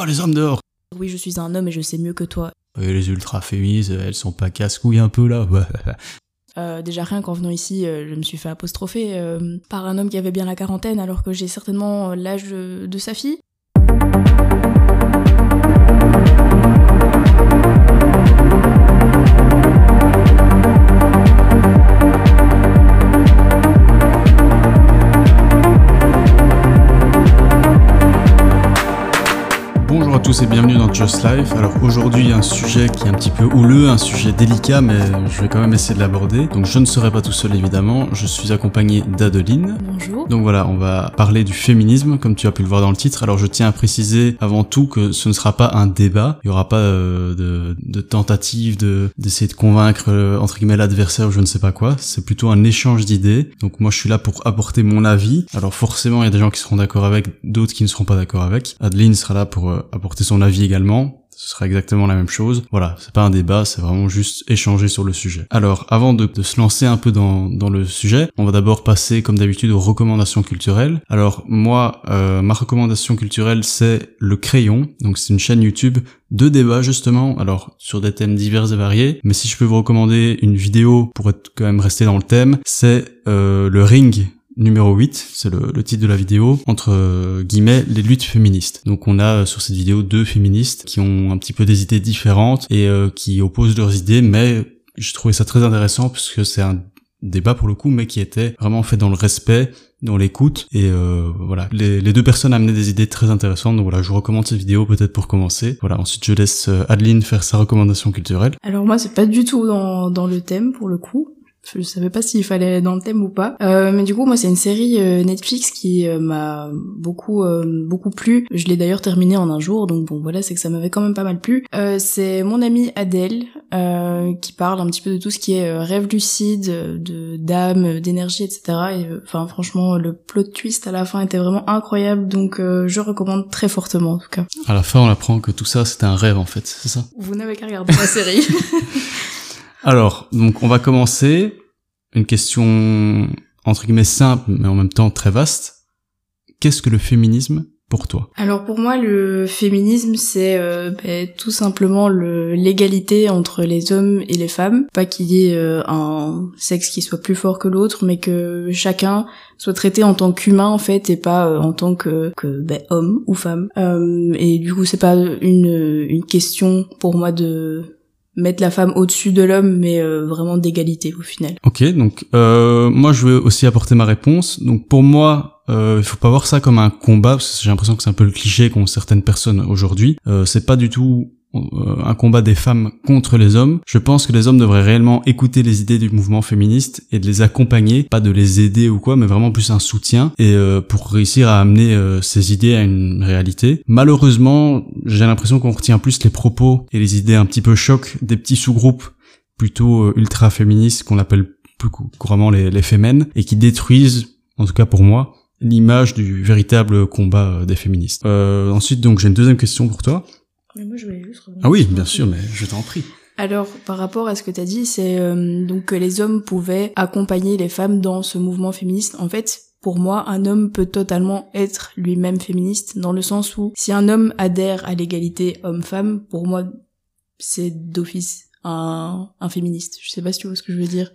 oh les hommes dehors. Oui, je suis un homme et je sais mieux que toi. Et les ultra féministes, elles sont pas casse-couilles un peu là. Euh, déjà rien qu'en venant ici, euh, je me suis fait apostropher euh, par un homme qui avait bien la quarantaine alors que j'ai certainement l'âge de, de sa fille. Tous et bienvenue dans Just Life. Alors aujourd'hui, un sujet qui est un petit peu houleux, un sujet délicat, mais je vais quand même essayer de l'aborder. Donc je ne serai pas tout seul évidemment, je suis accompagné d'Adeline. Bonjour. Donc voilà, on va parler du féminisme, comme tu as pu le voir dans le titre. Alors je tiens à préciser avant tout que ce ne sera pas un débat. Il y aura pas euh, de, de tentative de d'essayer de convaincre euh, entre guillemets l'adversaire ou je ne sais pas quoi. C'est plutôt un échange d'idées. Donc moi je suis là pour apporter mon avis. Alors forcément il y a des gens qui seront d'accord avec, d'autres qui ne seront pas d'accord avec. Adeline sera là pour euh, apporter son avis également. Ce sera exactement la même chose. Voilà, c'est pas un débat, c'est vraiment juste échanger sur le sujet. Alors, avant de, se lancer un peu dans, dans le sujet, on va d'abord passer, comme d'habitude, aux recommandations culturelles. Alors, moi, euh, ma recommandation culturelle, c'est Le Crayon. Donc, c'est une chaîne YouTube de débats, justement. Alors, sur des thèmes divers et variés. Mais si je peux vous recommander une vidéo pour être quand même resté dans le thème, c'est euh, Le Ring numéro 8, c'est le, titre de la vidéo, entre euh, guillemets les luttes féministes. Donc on a euh, sur cette vidéo deux féministes qui ont un petit peu des idées différentes et euh, qui opposent leurs idées, mais je trouvais ça très intéressant puisque c'est un débat pour le coup, mais qui était vraiment fait dans le respect, dans l'écoute et voilà. Les, les, deux personnes amenaient des idées très intéressantes, donc voilà, je vous recommande cette vidéo peut-être pour commencer. Voilà, ensuite je laisse Adeline faire sa recommandation culturelle. Alors moi c'est pas du tout dans le thème pour le coup je savais pas s'il fallait dans le thème ou pas. Euh, mais du coup moi c'est une série euh, Netflix qui euh, m'a beaucoup euh, beaucoup plu. Je l'ai d'ailleurs terminée en un jour donc bon voilà c'est que ça m'avait quand même pas mal plu. Euh, c'est mon amie Adèle qui parle un petit peu de tout ce qui est rêve lucide de d'âme d'énergie etc et enfin franchement le plot twist à la fin était vraiment incroyable donc je recommande très fortement en tout cas. À la fin on apprend que tout ça c'était un rêve en fait c'est ça? Vous n'avez qu'à regarder la série alors, donc on va commencer. Une question entre guillemets simple, mais en même temps très vaste. Qu'est-ce que le féminisme pour toi? Alors pour moi, le féminisme, c'est euh, bah, tout simplement l'égalité entre les hommes et les femmes. Pas qu'il y ait euh, un sexe qui soit plus fort que l'autre, mais que chacun soit traité en tant qu'humain en fait et pas euh, en tant que, bah, homme ou femme. Et du coup, c'est pas une, une question pour moi de mettre la femme au-dessus de l'homme, mais euh, vraiment d'égalité au final. Ok, donc euh, moi je vais aussi apporter ma réponse. Donc pour moi, euh, il faut pas voir ça comme un combat, parce que j'ai l'impression que c'est un peu le cliché qu'ont certaines personnes aujourd'hui. Euh, c'est pas du tout un combat des femmes contre les hommes. Je pense que les hommes devraient réellement écouter les idées du mouvement féministe et de les accompagner, pas de les aider ou quoi, mais vraiment plus un soutien et euh, pour réussir à amener euh, ces idées à une réalité. Malheureusement, j'ai l'impression qu'on retient plus les propos et les idées un petit peu choc des petits sous-groupes plutôt euh, ultra féministes qu'on appelle plus couramment les, les fémènes et qui détruisent, en tout cas pour moi, l'image du véritable combat des féministes. ensuite, donc j'ai une deuxième question pour toi. Mais moi, je voulais juste ah oui, bien sûr, mais je t'en prie. Alors, par rapport à ce que tu as dit, c'est euh, donc que les hommes pouvaient accompagner les femmes dans ce mouvement féministe. En fait, pour moi, un homme peut totalement être lui-même féministe, dans le sens où si un homme adhère à l'égalité homme-femme, pour moi, c'est d'office un, un féministe. Je sais pas si tu vois ce que je veux dire.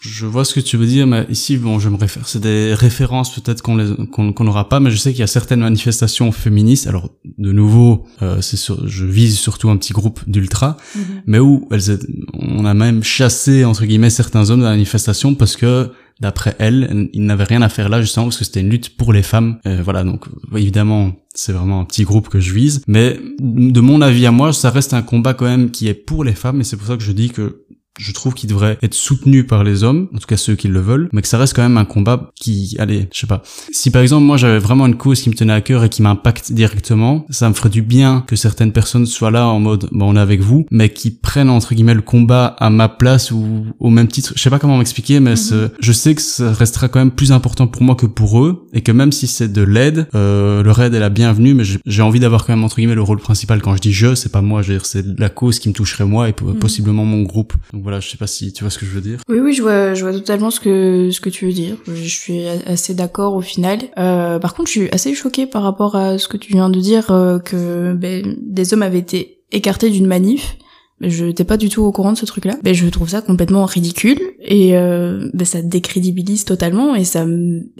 Je vois ce que tu veux dire, mais ici, bon, je me réfère, c'est des références peut-être qu'on qu'on, n'aura pas, mais je sais qu'il y a certaines manifestations féministes. Alors, de nouveau, euh, c'est sur, je vise surtout un petit groupe d'ultra, mm-hmm. mais où elles, on a même chassé entre guillemets certains hommes de la manifestation parce que d'après elles, ils n'avaient rien à faire là justement parce que c'était une lutte pour les femmes. Euh, voilà, donc évidemment, c'est vraiment un petit groupe que je vise, mais de mon avis à moi, ça reste un combat quand même qui est pour les femmes, et c'est pour ça que je dis que je trouve qu'il devrait être soutenu par les hommes, en tout cas ceux qui le veulent, mais que ça reste quand même un combat qui, allez, je sais pas. Si par exemple moi j'avais vraiment une cause qui me tenait à cœur et qui m'impacte directement, ça me ferait du bien que certaines personnes soient là en mode, bon on est avec vous, mais qui prennent entre guillemets le combat à ma place ou au même titre. Je sais pas comment m'expliquer, mais mm-hmm. je sais que ça restera quand même plus important pour moi que pour eux et que même si c'est de l'aide, euh, leur aide est la bienvenue, mais j'ai envie d'avoir quand même entre guillemets le rôle principal. Quand je dis je, c'est pas moi, c'est la cause qui me toucherait moi et mm-hmm. possiblement mon groupe. Donc, Voilà, je sais pas si tu vois ce que je veux dire. Oui, oui, je vois, je vois totalement ce que ce que tu veux dire. Je suis assez d'accord au final. Euh, par contre, je suis assez choquée par rapport à ce que tu viens de dire euh, que ben, des hommes avaient été écartés d'une manif. Je n'étais pas du tout au courant de ce truc-là. Ben, je trouve ça complètement ridicule et euh, ben, ça décrédibilise totalement et ça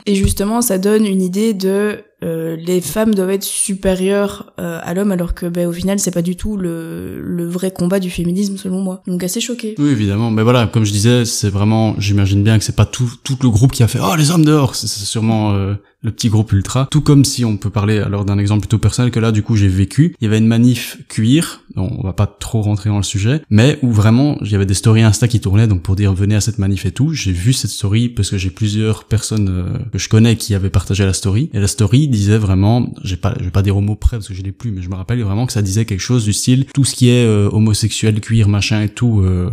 et justement ça donne une idée de euh, les femmes doivent être supérieures euh, à l'homme alors que ben, au final c'est pas du tout le, le vrai combat du féminisme selon moi. Donc assez choqué oui évidemment. Mais voilà comme je disais c'est vraiment j'imagine bien que c'est pas tout tout le groupe qui a fait oh les hommes dehors! C'est sûrement euh, le petit groupe ultra. Tout comme si on peut parler alors d'un exemple plutôt personnel que là du coup j'ai vécu. Il y avait une manif cuir. On va pas trop rentrer dans le sujet mais où vraiment il y avait des stories insta qui tournaient donc pour dire venez à cette manif et tout. J'ai vu cette story parce que j'ai plusieurs personnes que je connais qui avaient partagé la story. Et la story disait vraiment, j'ai pas, je vais pas dire au mot près parce que je l'ai plus, mais je me rappelle vraiment que ça disait quelque chose du style tout ce qui est euh, homosexuel, cuir, machin et tout. Euh,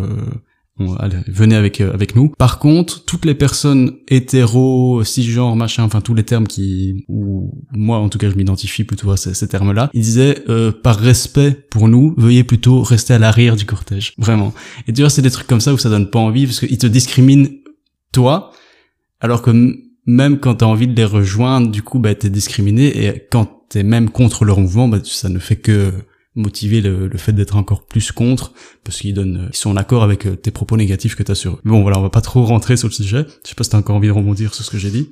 allez, venez avec euh, avec nous. Par contre, toutes les personnes hétéro, cisgenres, machin, enfin tous les termes qui, ou moi en tout cas je m'identifie plutôt à ces, termes-là, ils disaient euh, par respect pour nous, veuillez plutôt rester à l'arrière du cortège, vraiment. Et tu vois, c'est des trucs comme ça où ça donne pas envie parce qu'ils te discriminent toi, alors que même quand t'as envie de les rejoindre, du coup, bah, t'es discriminé, et quand t'es même contre leur mouvement, bah, ça ne fait que motiver le, fait d'être encore plus contre, parce qu'ils donnent, ils sont en accord avec euh, tes propos négatifs que t'as sur eux. Bon, voilà, on va pas trop rentrer sur le sujet. Je sais pas si t'as encore envie de rebondir sur ce que j'ai dit.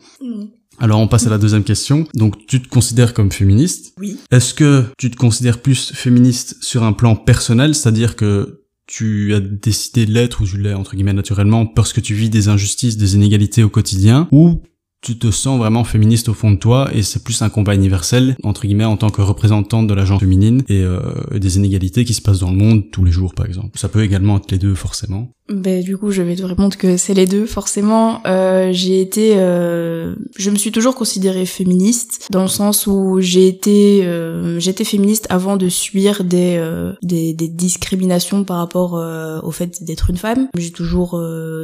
Alors on passe à la deuxième question. Donc tu te considères comme féministe Oui. Est-ce que tu te considères plus féministe sur un plan personnel, c'est-à-dire que tu as décidé de l'être ou tu l'es entre guillemets naturellement parce que tu vis des injustices, des inégalités au quotidien, ou tu te sens vraiment féministe au fond de toi et c'est plus un combat universel entre guillemets en tant que représentante de la gente féminine et euh, des inégalités qui se passent dans le monde tous les jours par exemple. Ça peut également être les deux forcément. Ben du coup je vais te répondre que c'est les deux forcément. Euh, j'ai été, euh, je me suis toujours considérée féministe dans le sens où j'ai été, euh, j'étais féministe avant de subir des, euh, des, des discriminations par rapport euh, au fait d'être une femme. J'ai toujours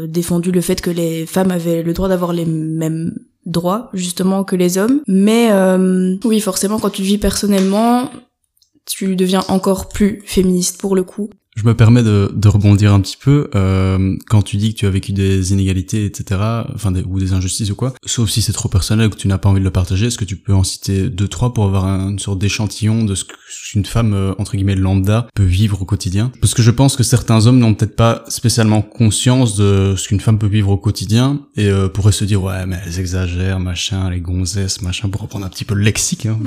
défendu le fait que les femmes avaient le droit d'avoir les mêmes droits justement que les hommes. Mais euh, oui, forcément, quand tu vis personnellement, tu deviens encore plus féministe pour le coup. Je me permets de, de rebondir un petit peu. Euh, quand tu dis que tu as vécu des inégalités, etc., enfin ou des injustices ou quoi, sauf si c'est trop personnel ou que tu n'as pas envie de le partager, est-ce que tu peux en citer deux trois pour avoir une sorte d'échantillon de ce qu'une femme euh, entre guillemets lambda peut vivre au quotidien Parce que je pense que certains hommes n'ont peut-être pas spécialement conscience de ce qu'une femme peut vivre au quotidien et euh, pourraient se dire ouais mais elles exagèrent, machin, les gonzesses, machin, pour reprendre un petit peu le lexique hein,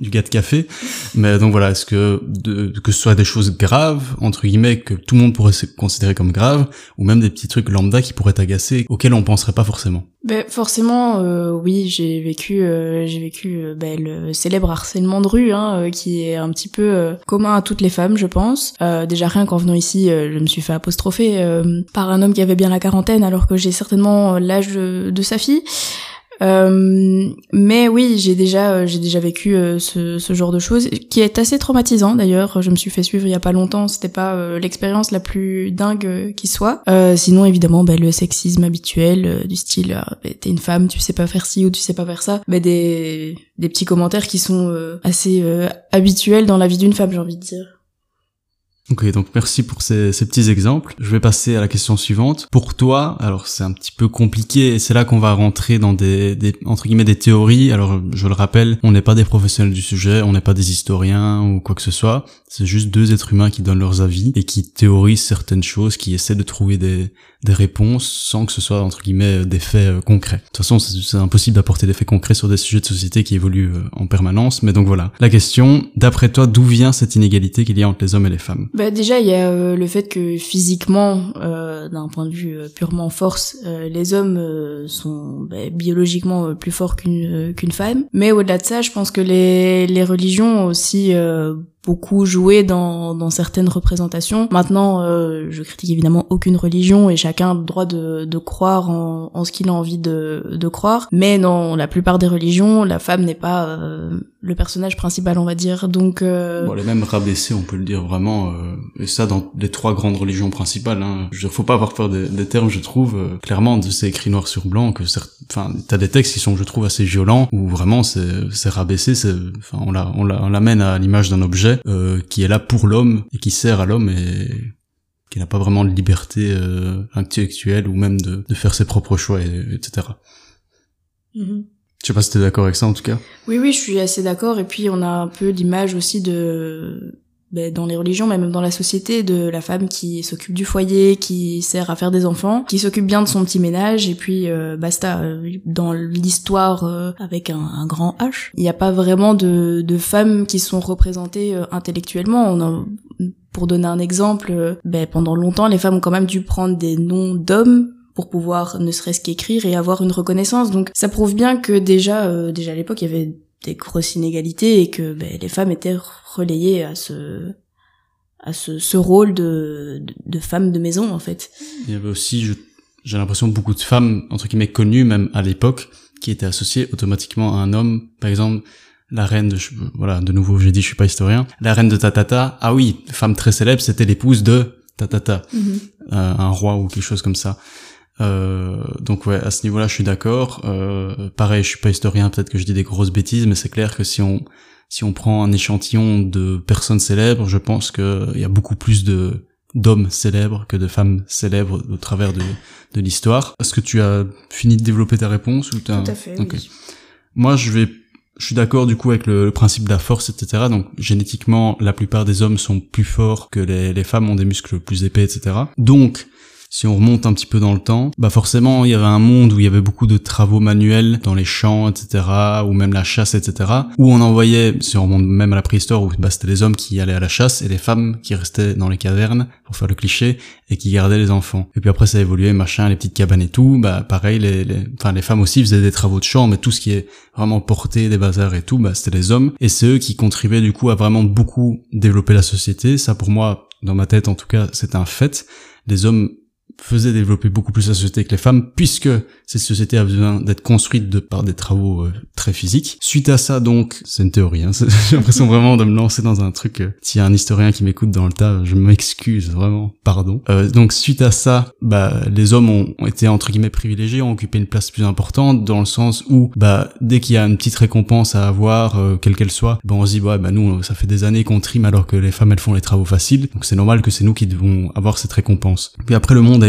du, gars de café. Mais donc voilà, est-ce que de, que ce soit des choses graves entre que tout le monde pourrait se considérer comme grave, ou même des petits trucs lambda qui pourraient t'agacer, auxquels on penserait pas forcément? Ben forcément, euh, oui, j'ai vécu, euh, j'ai vécu ben, le célèbre harcèlement de rue, hein, qui est un petit peu commun à toutes les femmes, je pense. déjà rien qu'en venant ici, je me suis fait apostropher par un homme qui avait bien la quarantaine, alors que j'ai certainement l'âge de, sa fille. Euh, mais oui, j'ai déjà, euh, j'ai déjà vécu euh, ce, ce, genre de choses, qui est assez traumatisant d'ailleurs. Je me suis fait suivre il y a pas longtemps. C'était pas l'expérience la plus dingue qui soit. sinon, évidemment, bah, le sexisme habituel du style bah, "t'es une femme, tu sais pas faire ci ou tu sais pas faire ça". Bah, des des petits commentaires qui sont assez habituels dans la vie d'une femme, j'ai envie de dire. Ok, donc merci pour ces, ces, petits exemples. Je vais passer à la question suivante. Pour toi, alors c'est un petit peu compliqué et c'est là qu'on va rentrer dans des, des, entre guillemets des théories. Alors je le rappelle, on n'est pas des professionnels du sujet, on n'est pas des historiens ou quoi que ce soit. C'est juste deux êtres humains qui donnent leurs avis et qui théorisent certaines choses, qui essaient de trouver des, des réponses sans que ce soit entre guillemets des faits euh, concrets. De toute façon, c'est impossible d'apporter des faits concrets sur des sujets de société qui évoluent euh, en permanence. Mais donc voilà, la question, d'après toi, d'où vient cette inégalité qu'il y a entre les hommes et les femmes? Bah déjà, il y a euh, le fait que physiquement, d'un point de vue purement force, les hommes sont bah, biologiquement plus forts qu'une qu'une femme. Mais au-delà de ça, je pense que les les religions aussi beaucoup joué dans, dans certaines représentations. Maintenant, euh, je critique évidemment aucune religion et chacun a le droit de, de croire en, en ce qu'il a envie de, de croire. Mais dans la plupart des religions, la femme n'est pas euh, le personnage principal, on va dire. Donc, euh... bon, les mêmes rabaissés, on peut le dire vraiment. Euh, et ça, dans les trois grandes religions principales. Hein. Je faut pas avoir peur des, des termes, je trouve. Euh, clairement, c'est écrit noir sur blanc que, enfin, t'as des textes qui sont, je trouve, assez violents où vraiment c'est rabaissé. Enfin, on l'amène à l'image d'un objet euh, qui est là pour l'homme et qui sert à l'homme et qui n'a pas vraiment de liberté euh, intellectuelle ou même de, de faire ses propres choix, et, etc. Mhm. Je sais pas si t'es d'accord avec ça en tout cas. Oui, oui, je suis assez d'accord. Et puis on a un peu l'image aussi de ben, dans les religions, mais même dans la société, de la femme qui s'occupe du foyer, qui sert à faire des enfants, qui s'occupe bien de son petit ménage, et puis euh, basta. Euh, Dans l'histoire euh, avec un, grand H, il n'y a pas vraiment de, de femmes qui sont représentées euh, intellectuellement. On a, pour donner un exemple, euh, ben, pendant longtemps, les femmes ont quand même dû prendre des noms d'hommes pour pouvoir ne serait-ce qu'écrire et avoir une reconnaissance. Donc ça prouve bien que déjà, euh, déjà à l'époque, il y avait des grosses inégalités et que ben, les femmes étaient relayées à ce à ce, ce rôle de, de, de femme de maison en fait. Il y avait aussi, j'ai l'impression, beaucoup de femmes, entre guillemets, connues, même à l'époque, qui étaient associées automatiquement à un homme. Par exemple, la reine de, je- voilà, de nouveau, j'ai dit, je suis pas historien. La reine de Tatata, ah oui, femme très célèbre, c'était l'épouse de Tatata, euh, un roi ou quelque chose comme ça. Euh, donc ouais, à ce niveau-là, je suis d'accord. Euh, pareil, je suis pas historien, peut-être que je dis des grosses bêtises, mais c'est clair que si on si on prend un échantillon de personnes célèbres, je pense qu'il y a beaucoup plus de d'hommes célèbres que de femmes célèbres au travers de, de l'histoire. Est-ce que tu as fini de développer ta réponse ou t'as... Tout à fait. Ok. oui. Moi, je vais, je suis d'accord du coup avec le, le principe de la force, etc. Donc, génétiquement, la plupart des hommes sont plus forts que les, les femmes ont des muscles plus épais, etc. Donc, si on remonte un petit peu dans le temps, bah forcément, il y avait un monde où il y avait beaucoup de travaux manuels dans les champs, etc., ou même la chasse, etc., où on envoyait, si on remonte même à la préhistoire, où bah, c'était les hommes qui allaient à la chasse et les femmes qui restaient dans les cavernes, pour faire le cliché, et qui gardaient les enfants. Et puis après, ça a évolué, machin, les petites cabanes et tout, bah pareil, les, les, enfin, les femmes aussi faisaient des travaux de champ, mais tout ce qui est vraiment porté, des bazars et tout, bah c'était les hommes, et c'est eux qui contribuaient du coup à vraiment beaucoup développer la société. Ça, pour moi, dans ma tête en tout cas, c'est un fait. Les hommes faisait développer beaucoup plus la société que les femmes, puisque cette société a besoin d'être construite de par des travaux euh, très physiques. Suite à ça, donc, c'est une théorie, hein, j'ai l'impression vraiment de me lancer dans un truc, euh, s'il y a un historien qui m'écoute dans le tas, je m'excuse, vraiment, pardon. Euh, donc, suite à ça, bah, les hommes ont, été, entre guillemets, privilégiés, ont occupé une place plus importante, dans le sens où, bah, dès qu'il y a une petite récompense à avoir, euh, quelle qu'elle soit, bah, on se dit, ouais, bah, nous, ça fait des années qu'on trime alors que les femmes, elles font les travaux faciles, donc c'est normal que c'est nous qui devons avoir cette récompense. Puis après, le monde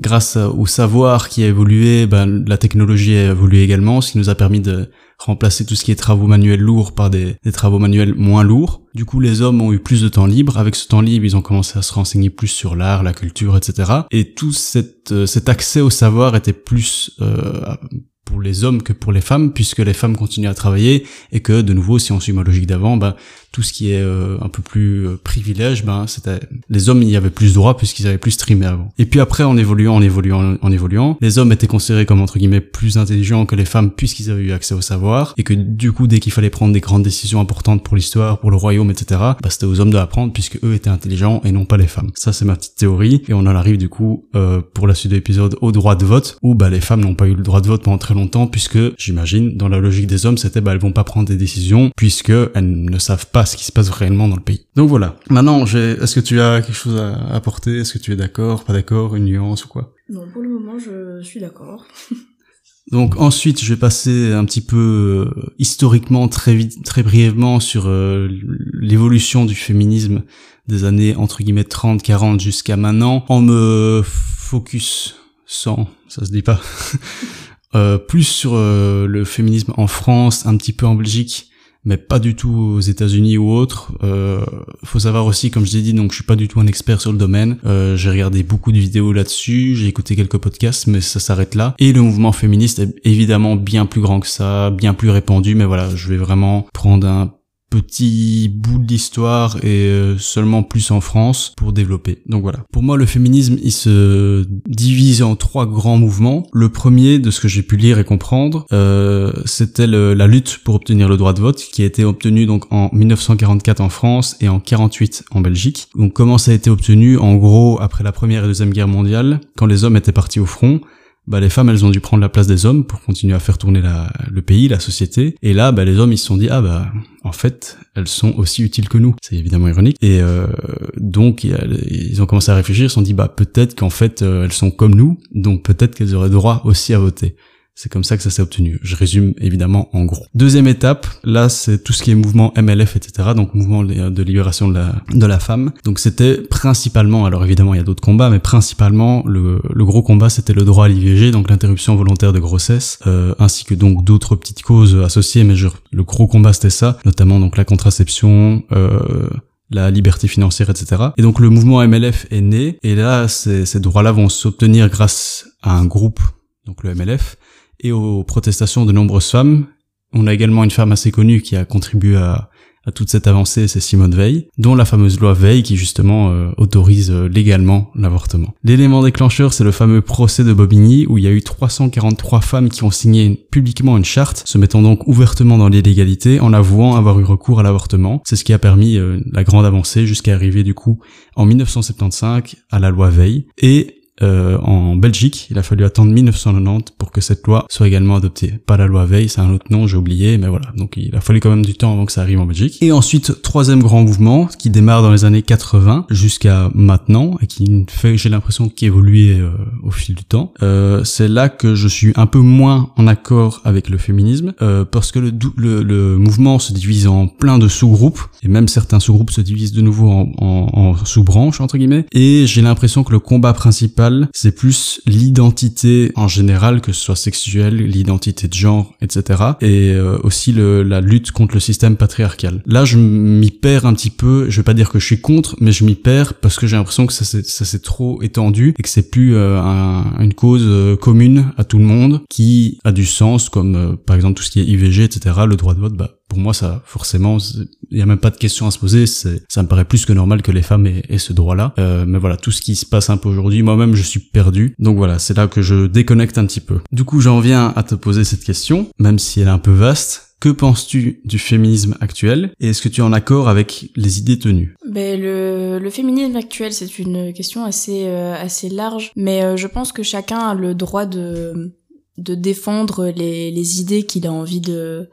Grâce au savoir qui a évolué, ben, la technologie a évolué également, ce qui nous a permis de remplacer tout ce qui est travaux manuels lourds par des, travaux manuels moins lourds. Du coup, les hommes ont eu plus de temps libre. Avec ce temps libre, ils ont commencé à se renseigner plus sur l'art, la culture, etc. Et tout cet, euh, cet accès au savoir était plus euh, pour les hommes que pour les femmes, puisque les femmes continuaient à travailler et que, de nouveau, si on suit ma logique d'avant, ben, tout ce qui est euh, un peu plus euh, privilège, ben c'était les hommes y avaient plus droit puisqu'ils avaient plus streamé avant. Et puis après en évoluant, en évoluant, en évoluant, les hommes étaient considérés comme entre guillemets plus intelligents que les femmes puisqu'ils avaient eu accès au savoir et que du coup dès qu'il fallait prendre des grandes décisions importantes pour l'histoire, pour le royaume, etc. Bah c'était aux hommes de apprendre puisque eux étaient intelligents et non pas les femmes. Ça c'est ma petite théorie et on en arrive du coup euh, pour la suite de l'épisode au droit de vote où bah les femmes n'ont pas eu le droit de vote pendant très longtemps puisque j'imagine dans la logique des hommes c'était bah elles vont pas prendre des décisions puisque elles ne savent pas ce qui se passe réellement dans le pays. Donc voilà. Maintenant, j'ai, est-ce que tu as quelque chose à apporter? Est-ce que tu es d'accord, pas d'accord, une nuance ou quoi? Non, pour le moment, je suis d'accord. Donc ensuite, je vais passer un petit peu euh, historiquement, très vite, très brièvement sur euh, l'évolution du féminisme des années entre guillemets 30, 40 jusqu'à maintenant, en me focus sans, ça se dit pas, euh, plus sur le féminisme en France, un petit peu en Belgique, mais pas du tout aux États-Unis ou autres. Euh, faut savoir aussi, comme je l'ai dit, donc je suis pas du tout un expert sur le domaine. Euh, j'ai regardé beaucoup de vidéos là-dessus, j'ai écouté quelques podcasts, mais ça s'arrête là. Et le mouvement féministe est évidemment bien plus grand que ça, bien plus répandu, mais voilà, je vais vraiment prendre un petit bout de l'histoire et euh, seulement plus en France pour développer. Donc voilà. Pour moi, le féminisme, il se divise en trois grands mouvements. Le premier, de ce que j'ai pu lire et comprendre, euh, c'était la lutte pour obtenir le droit de vote, qui a été obtenu donc en 1944 en France et en 48 en Belgique. Donc comment ça a été obtenu? En gros, après la première et deuxième guerre mondiale, quand les hommes étaient partis au front, bah, les femmes, elles ont dû prendre la place des hommes pour continuer à faire tourner le pays, la société. Et là, bah, les hommes, ils se sont dit, ah bah, en fait, elles sont aussi utiles que nous. C'est évidemment ironique. Et euh, donc, ils ont commencé à réfléchir, ils se sont dit, bah, peut-être qu'en fait, euh, elles sont comme nous, donc peut-être qu'elles auraient droit aussi à voter. C'est comme ça que ça s'est obtenu. Je résume évidemment en gros. Deuxième étape, là c'est tout ce qui est mouvement MLF, etc. Donc mouvement de libération de la, de la femme. Donc c'était principalement, alors évidemment il y a d'autres combats, mais principalement le, le gros combat c'était le droit à l'IVG, donc l'interruption volontaire de grossesse, euh, ainsi que donc d'autres petites causes associées, mais je, le gros combat c'était ça, notamment donc la contraception, euh, la liberté financière, etc. Et donc le mouvement MLF est né, et là ces, ces droits-là vont s'obtenir grâce à un groupe, donc le MLF, et aux protestations de nombreuses femmes. On a également une femme assez connue qui a contribué à, toute cette avancée, c'est Simone Veil, dont la fameuse loi Veil qui justement euh, autorise euh, légalement l'avortement. L'élément déclencheur, c'est le fameux procès de Bobigny où il y a eu 343 femmes qui ont signé publiquement une charte, se mettant donc ouvertement dans l'illégalité en avouant avoir eu recours à l'avortement. C'est ce qui a permis euh, la grande avancée jusqu'à arriver du coup en 1975 à la loi Veil. Et euh, en Belgique. Il a fallu attendre 1990 pour que cette loi soit également adoptée. Pas la loi Veil, c'est un autre nom, j'ai oublié, mais voilà. Donc il a fallu quand même du temps avant que ça arrive en Belgique. Et ensuite, troisième grand mouvement qui démarre dans les années 80 jusqu'à maintenant et qui fait, j'ai l'impression, qu'il évolue euh, au fil du temps. Euh, c'est là que je suis un peu moins en accord avec le féminisme euh, parce que le, le, le, mouvement se divise en plein de sous-groupes et même certains sous-groupes se divisent de nouveau en, en sous-branches entre guillemets. Et j'ai l'impression que le combat principal c'est plus l'identité en général, que ce soit sexuelle, l'identité de genre, etc. Et euh, aussi le, la lutte contre le système patriarcal. Là, je m'y perds un petit peu. Je vais pas dire que je suis contre, mais je m'y perds parce que j'ai l'impression que ça s'est trop étendu et que c'est plus euh, une cause euh, commune à tout le monde qui a du sens, comme par exemple tout ce qui est IVG, etc. Le droit de vote, bah pour moi, ça, forcément, il y a même pas de question à se poser. Ça me paraît plus que normal que les femmes aient, ce droit-là. Euh, mais voilà, tout ce qui se passe un peu aujourd'hui, moi-même, je suis perdu. Donc voilà, c'est là que je déconnecte un petit peu. Du coup, j'en viens à te poser cette question, même si elle est un peu vaste. Que penses-tu du féminisme actuel et est-ce que tu es en accord avec les idées tenues? Ben, le, le féminisme actuel, c'est une question assez, euh, assez large, mais euh, je pense que chacun a le droit de, de défendre les, les idées qu'il a envie de,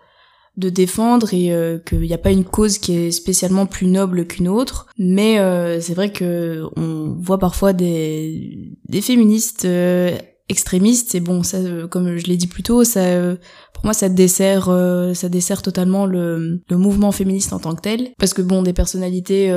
de défendre et euh, qu'il n'y a pas une cause qui est spécialement plus noble qu'une autre. Mais euh, c'est vrai que on voit parfois des, des féministes euh, extrémistes et bon ça comme je l'ai dit plus tôt ça pour moi ça dessert ça dessert totalement le, le mouvement féministe en tant que tel parce que bon des personnalités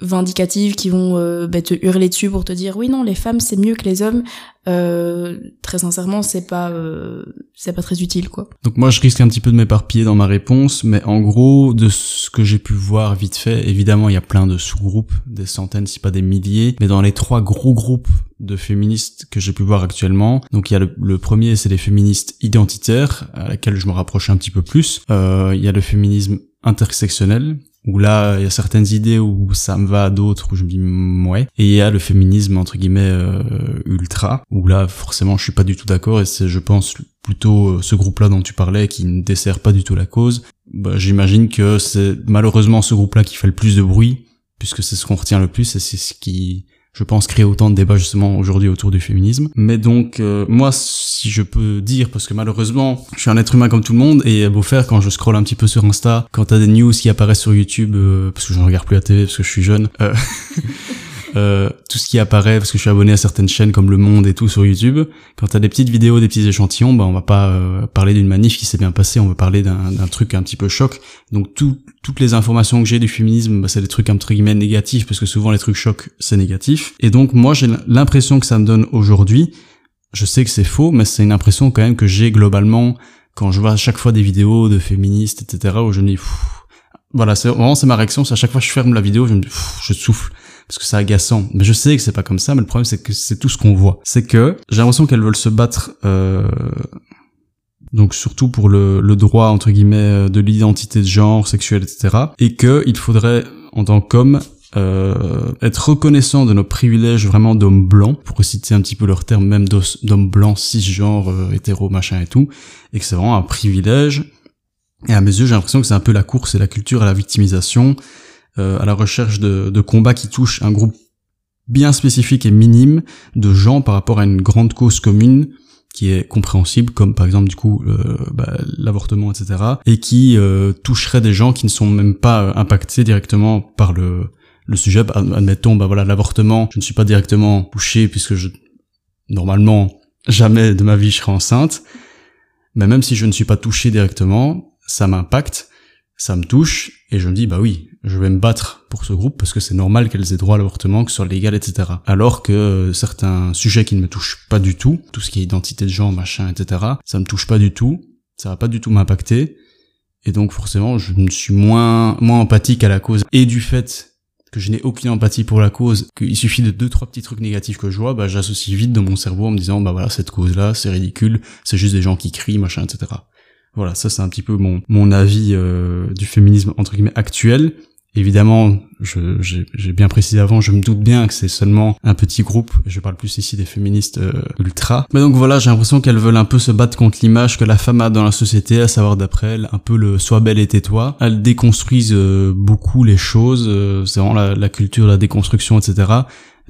vindicatives qui vont bah, te hurler dessus pour te dire oui non les femmes c'est mieux que les hommes euh, très sincèrement, c'est pas euh, c'est pas très utile quoi. Donc moi je risque un petit peu de m'éparpiller dans ma réponse, mais en gros de ce que j'ai pu voir vite fait, évidemment il y a plein de sous-groupes, des centaines si pas des milliers, mais dans les trois gros groupes de féministes que j'ai pu voir actuellement, donc il y a le, premier c'est les féministes identitaires à laquelle je me rapproche un petit peu plus. Euh, il y a le féminisme intersectionnel où là il y a certaines idées où ça me va, d'autres où je me dis ouais. Et il y a le féminisme entre guillemets euh, ultra, où là forcément je suis pas du tout d'accord et c'est je pense plutôt euh, ce groupe-là dont tu parlais qui ne dessert pas du tout la cause. Bah, J'imagine que c'est malheureusement ce groupe-là qui fait le plus de bruit puisque c'est ce qu'on retient le plus et c'est ce qui je pense, créer autant de débats justement aujourd'hui autour du féminisme. Mais donc, euh, moi, si je peux dire, parce que malheureusement, je suis un être humain comme tout le monde, et à beau faire, quand je scrolle un petit peu sur Insta, quand t'as des news qui apparaissent sur YouTube, euh, parce que je ne regarde plus la télé, parce que je suis jeune, euh, Euh, tout ce qui apparaît, parce que je suis abonné à certaines chaînes comme Le Monde et tout sur YouTube, quand t'as des petites vidéos, des petits échantillons, bah on va pas euh, parler d'une manif qui s'est bien passée, on va parler d'un truc un petit peu choc. Donc tout, toutes les informations que j'ai du féminisme, bah, c'est des trucs entre guillemets négatifs, parce que souvent les trucs chocs, c'est négatif. Et donc moi j'ai l'impression que ça me donne aujourd'hui, je sais que c'est faux, mais c'est une impression quand même que j'ai globalement quand je vois à chaque fois des vidéos de féministes, etc., où je me dis, voilà, c'est vraiment c'est ma réaction, c'est à chaque fois que je ferme la vidéo, je me dis, je souffle parce que c'est agaçant. Mais je sais que c'est pas comme ça, mais le problème c'est que c'est tout ce qu'on voit. C'est que j'ai l'impression qu'elles veulent se battre, euh, donc surtout pour le, le, droit entre guillemets de l'identité de genre, sexuelle, etc. Et que il faudrait en tant qu'homme euh, être reconnaissant de nos privilèges vraiment d'hommes blancs, pour citer un petit peu leur terme même d'hommes blancs, cisgenres, euh, hétéro, machin et tout, et que c'est vraiment un privilège. Et à mes yeux, j'ai l'impression que c'est un peu la course et la culture à la victimisation, euh, à la recherche de, de combats qui touchent un groupe bien spécifique et minime de gens par rapport à une grande cause commune qui est compréhensible, comme par exemple du coup euh, bah, l'avortement, etc., et qui euh, toucherait des gens qui ne sont même pas impactés directement par le, le sujet. Admettons, bah voilà, l'avortement, je ne suis pas directement touché puisque je normalement jamais de ma vie je serai enceinte. Mais même si je ne suis pas touché directement, ça m'impacte, ça me touche, et je me dis, bah oui, je vais me battre pour ce groupe parce que c'est normal qu'elles aient droit à l'avortement, que ce soit légal, etc. Alors que euh, certains sujets qui ne me touchent pas du tout, tout ce qui est identité de genre, machin, etc., ça me touche pas du tout, ça va pas du tout m'impacter, et donc forcément, je me suis moins, moins empathique à la cause, et du fait que je n'ai aucune empathie pour la cause, qu'il suffit de deux trois petits trucs négatifs que je vois, bah j'associe vite dans mon cerveau en me disant bah voilà cette cause là c'est ridicule, c'est juste des gens qui crient machin etc. Voilà ça c'est un petit peu mon mon avis euh, du féminisme entre guillemets actuel Évidemment, j'ai bien précisé avant, je me doute bien que c'est seulement un petit groupe. Je parle plus ici des féministes euh, ultra. Mais donc voilà, j'ai l'impression qu'elles veulent un peu se battre contre l'image que la femme a dans la société, à savoir d'après elle, un peu le sois belle et tais-toi. Elles déconstruisent euh, beaucoup les choses. Euh, c'est vraiment la, la culture, la déconstruction, etc.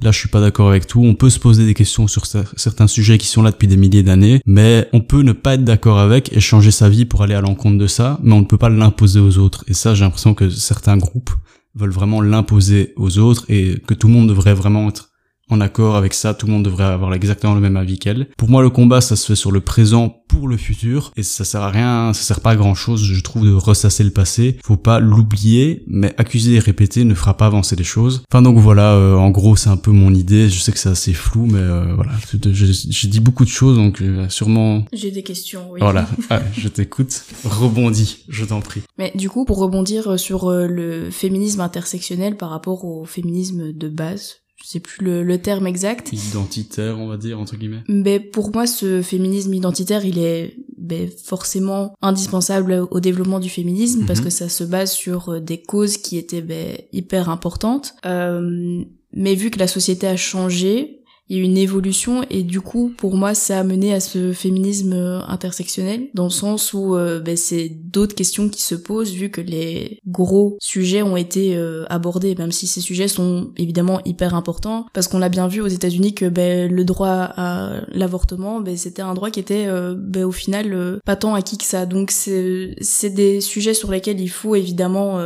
Là, je suis pas d'accord avec tout. On peut se poser des questions sur certains sujets qui sont là depuis des milliers d'années, mais on peut ne pas être d'accord avec et changer sa vie pour aller à l'encontre de ça, mais on ne peut pas l'imposer aux autres. Et ça, j'ai l'impression que certains groupes veulent vraiment l'imposer aux autres et que tout le monde devrait vraiment être en accord avec ça, tout le monde devrait avoir exactement le même avis qu'elle. Pour moi, le combat, ça se fait sur le présent pour le futur, et ça sert à rien, ça sert pas à grand chose, je trouve, de ressasser le passé. Faut pas l'oublier, mais accuser et répéter ne fera pas avancer les choses. Enfin donc voilà, euh, en gros, c'est un peu mon idée. Je sais que c'est assez flou, mais euh, voilà, j'ai dit beaucoup de choses, donc euh, sûrement. J'ai des questions, oui. Voilà, ah, je t'écoute. Rebondis, je t'en prie. Mais du coup, pour rebondir sur le féminisme intersectionnel par rapport au féminisme de base, je sais plus le, le, terme exact. Identitaire, on va dire, entre guillemets. Mais pour moi, ce féminisme identitaire, il est ben, forcément indispensable au développement du féminisme parce mhm. que ça se base sur euh, des causes qui étaient ben, hyper importantes. Euh, mais vu que la société a changé, il y a une évolution et du coup pour moi ça a mené à ce féminisme euh, intersectionnel dans le sens où euh, ben, c'est d'autres questions qui se posent vu que les gros sujets ont été euh, abordés même si ces sujets sont évidemment hyper importants. Parce qu'on l'a bien vu aux États-Unis que ben, le droit à l'avortement ben, c'était un droit qui était au final pas tant acquis que ça. Donc c'est c'est des sujets sur lesquels il faut évidemment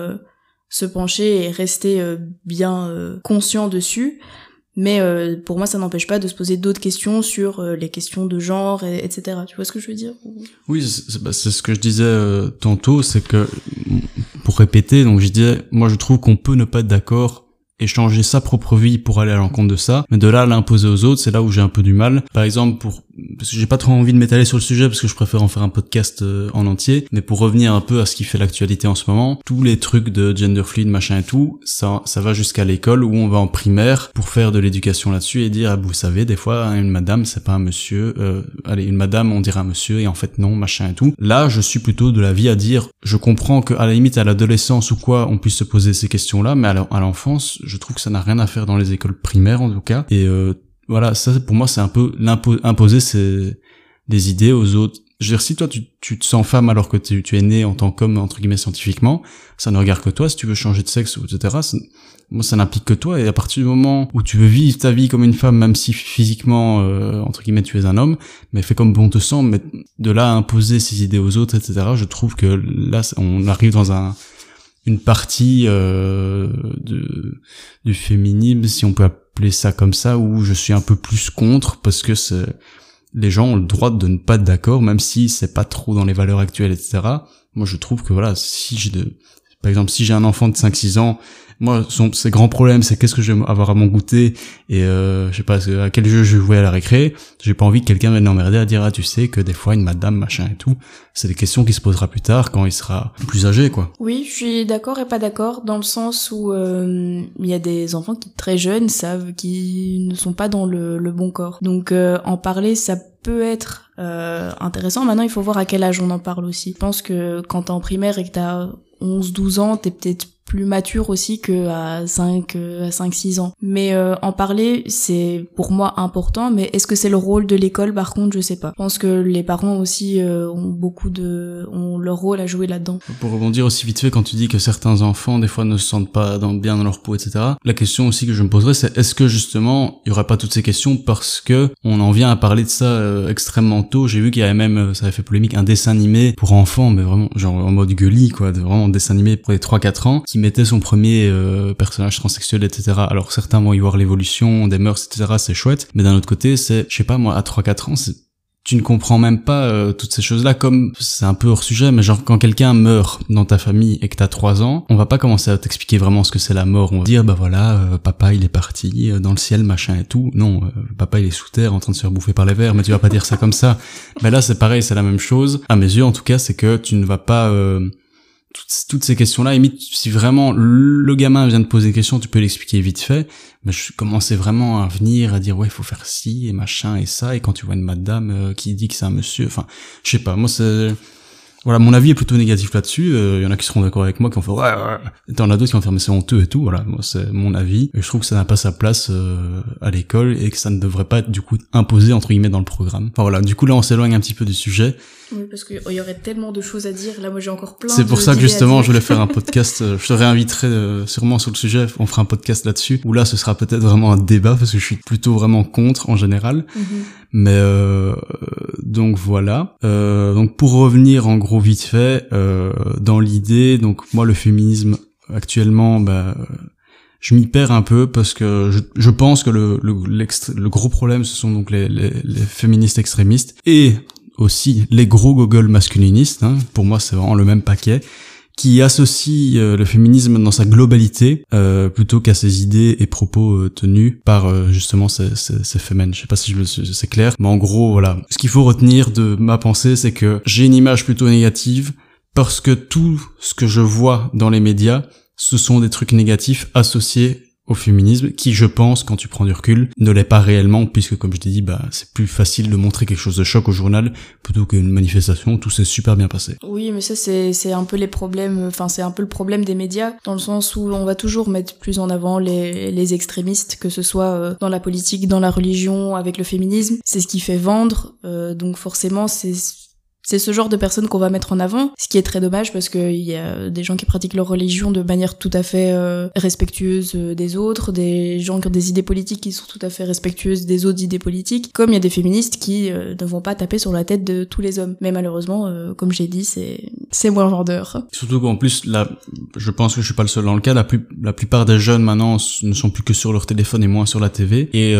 se pencher et rester bien conscient dessus mais euh, pour moi, ça n'empêche pas de se poser d'autres questions sur euh, les questions de genre, etc. Tu vois ce que je veux dire Oui, c'est bah, ce que je disais euh, tantôt, c'est que pour répéter, donc je disais, moi je trouve qu'on peut ne pas être d'accord et changer sa propre vie pour aller à l'encontre de ça, mais de là l'imposer aux autres, c'est là où j'ai un peu du mal. Par exemple, pour parce que j'ai pas trop envie de m'étaler sur le sujet parce que je préfère en faire un podcast euh, en entier, mais pour revenir un peu à ce qui fait l'actualité en ce moment, tous les trucs de gender fluid, machin et tout, ça ça va jusqu'à l'école où on va en primaire pour faire de l'éducation là-dessus et dire ah, vous savez des fois une madame c'est pas un monsieur, euh, allez une madame on dirait un monsieur et en fait non machin et tout. Là je suis plutôt de l'avis à dire je comprends que à la limite à l'adolescence ou quoi on puisse se poser ces questions là, mais à l'enfance je trouve que ça n'a rien à faire dans les écoles primaires en tout cas et euh, voilà, ça pour moi c'est un peu imposer ces, des idées aux autres. Je veux dire, si toi tu, tu te sens femme alors que tu, tu es né en tant qu'homme entre guillemets scientifiquement, ça ne regarde que toi. Si tu veux changer de sexe etc. Moi ça n'implique que toi. Et à partir du moment où tu veux vivre ta vie comme une femme, même si physiquement euh, entre guillemets tu es un homme, mais fais comme bon te semble. Mais de là imposer ces idées aux autres, etc. Je trouve que là on arrive dans un une partie euh, de, du féminisme, si on peut ça comme ça, où je suis un peu plus contre parce que les gens ont le droit de ne pas être d'accord, même si c'est pas trop dans les valeurs actuelles, etc. Moi, je trouve que voilà, si j'ai de, par exemple, si j'ai un enfant de 5-6 ans moi son ses grands problèmes c'est qu'est-ce que je vais avoir à mon goûter et euh, je sais pas à quel jeu je vais jouer à la récré j'ai pas envie que quelqu'un vienne m'emmerder à dire ah tu sais que des fois une madame machin et tout c'est des questions qui se posera plus tard quand il sera plus âgé quoi oui je suis d'accord et pas d'accord dans le sens où euh, il y a des enfants qui très jeunes savent qu'ils ne sont pas dans le, le bon corps donc euh, en parler ça peut être euh, intéressant. Maintenant, il faut voir à quel âge on en parle aussi. Je pense que quand t'es en primaire et que t'as 11-12 ans, t'es peut-être plus mature aussi que à 5 à 5 6 ans. Mais euh, en parler, c'est pour moi important, mais est-ce que c'est le rôle de l'école? Par contre, je sais pas. Je pense que les parents aussi euh, ont beaucoup de ont leur rôle à jouer là-dedans. Pour rebondir aussi vite fait quand tu dis que certains enfants des fois ne se sentent pas dans, bien dans leur peau, etc. La question aussi que je me poserais, c'est est-ce que justement il y aurait pas toutes ces questions parce que on en vient à parler de ça euh, extrêmement tôt? J'ai vu qu'il y avait même, ça avait fait polémique, un dessin animé pour enfants, mais vraiment genre en mode gueulis quoi, de vraiment un dessin animé pour les 3-4 ans qui mettait son premier euh, personnage transsexuel, etc. Alors certains vont y voir l'évolution des mœurs, etc. C'est chouette, mais d'un autre côté, c'est, je sais pas moi, à 3-4 ans, tu ne comprends même pas euh, toutes ces choses-là. Comme c'est un peu hors sujet mais genre quand quelqu'un meurt dans ta famille et que t'as trois ans on va pas commencer à t'expliquer vraiment ce que c'est la mort. On va dire bah voilà euh, papa il est parti dans le ciel machin et tout. Non papa il est sous terre en train de se faire bouffer par les vers mais tu vas pas dire ça comme ça. Mais là c'est pareil c'est la même chose. À mes yeux en tout cas c'est que tu ne vas pas toutes, ces questions-là, limite, si vraiment le gamin vient de poser une question, tu peux l'expliquer vite fait, mais je commençais vraiment à venir à dire ouais, il faut faire ci et machin et ça, et quand tu vois une madame euh, qui dit que c'est un monsieur, enfin, je sais pas, moi c'est voilà, mon avis est plutôt négatif là-dessus. Il euh, y en a qui seront d'accord avec moi, qui vont faire ouais, ouais. T'en as d'autres qui vont faire mais c'est honteux et tout. Voilà, moi c'est mon avis. Et je trouve que ça n'a pas sa place euh, à l'école et que ça ne devrait pas être du coup imposé entre guillemets dans le programme. Enfin voilà, du coup là on s'éloigne un petit peu du sujet. Oui, parce qu'il y aurait tellement de choses à dire. Là, moi, j'ai encore plein. C'est pour ça que justement, je voulais faire un podcast. Euh, je te réinviterai euh, sûrement sur le sujet. On fera un podcast là-dessus. Où là, ce sera peut-être vraiment un débat parce que je suis plutôt vraiment contre en général. Mhm. Mais euh, donc voilà. Euh, donc pour revenir en gros vite fait euh, dans l'idée, donc moi le féminisme actuellement, bah, je m'y perds un peu parce que je, je pense que le, le, le, gros problème ce sont donc les, les, les féministes extrémistes et aussi les gros gogoles masculinistes, hein, pour moi c'est vraiment le même paquet, qui associe euh, le féminisme dans sa globalité euh, plutôt qu'à ses idées et propos euh, tenus par justement ces, ces, ces femmes. Je sais pas si c'est clair, mais en gros voilà. Ce qu'il faut retenir de ma pensée, c'est que j'ai une image plutôt négative parce que tout ce que je vois dans les médias, ce sont des trucs négatifs associés au féminisme, qui je pense, quand tu prends du recul, ne l'est pas réellement, puisque comme je t'ai dit, bah c'est plus facile de montrer quelque chose de choc au journal plutôt qu'une manifestation, tout s'est super bien passé. Oui, mais ça c'est un peu les problèmes, enfin c'est un peu le problème des médias, dans le sens où on va toujours mettre plus en avant les, les extrémistes, que ce soit euh, dans la politique, dans la religion, avec le féminisme, c'est ce qui fait vendre, euh, donc forcément c'est c'est ce genre de personnes qu'on va mettre en avant, ce qui est très dommage parce qu'il y a des gens qui pratiquent leur religion de manière tout à fait euh, respectueuse euh, des autres, des gens qui ont des idées politiques qui sont tout à fait respectueuses des autres idées politiques, comme il y a des féministes qui euh, ne vont pas taper sur la tête de tous les hommes. Mais malheureusement, comme j'ai dit, c'est moins vendeur. Surtout qu'en plus, je pense que je suis pas le seul dans le cas. La, plupart des jeunes maintenant ne sont plus que sur leur téléphone et moins sur la TV, et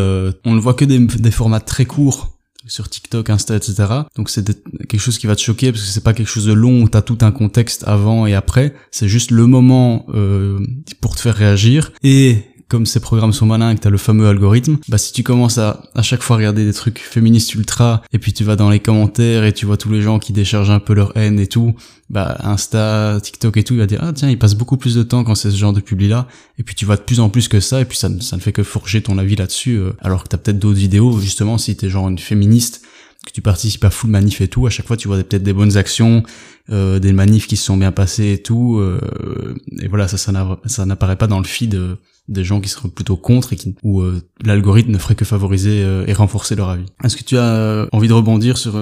on ne voit que des formats très courts sur TikTok, Insta, etc. Donc c'est quelque chose qui va te choquer parce que c'est pas quelque chose de long où t'as tout un contexte avant et après. C'est juste le moment euh, pour te faire réagir. Et comme ces programmes sont malins et que t'as le fameux algorithme, bah si tu commences à à chaque fois regarder des trucs féministes ultra et puis tu vas dans les commentaires et tu vois tous les gens qui déchargent un peu leur haine et tout, bah Insta, TikTok et tout, il va dire ah tiens il passe beaucoup plus de temps quand c'est ce genre de publi là et puis tu vois de plus en plus que ça et puis ça, ça ne fait que forger ton avis là-dessus euh, alors que t'as peut-être d'autres vidéos justement si t'es genre une féministe que tu participes à full manif et tout, à chaque fois tu vois peut-être des bonnes actions, euh, des manifs qui se sont bien passés et tout, euh, et voilà ça ça n'apparaît pas dans le feed euh, des gens qui seraient plutôt contre et qui où euh, l'algorithme ne ferait que favoriser euh, et renforcer leur avis. Est-ce que tu as euh, envie de rebondir sur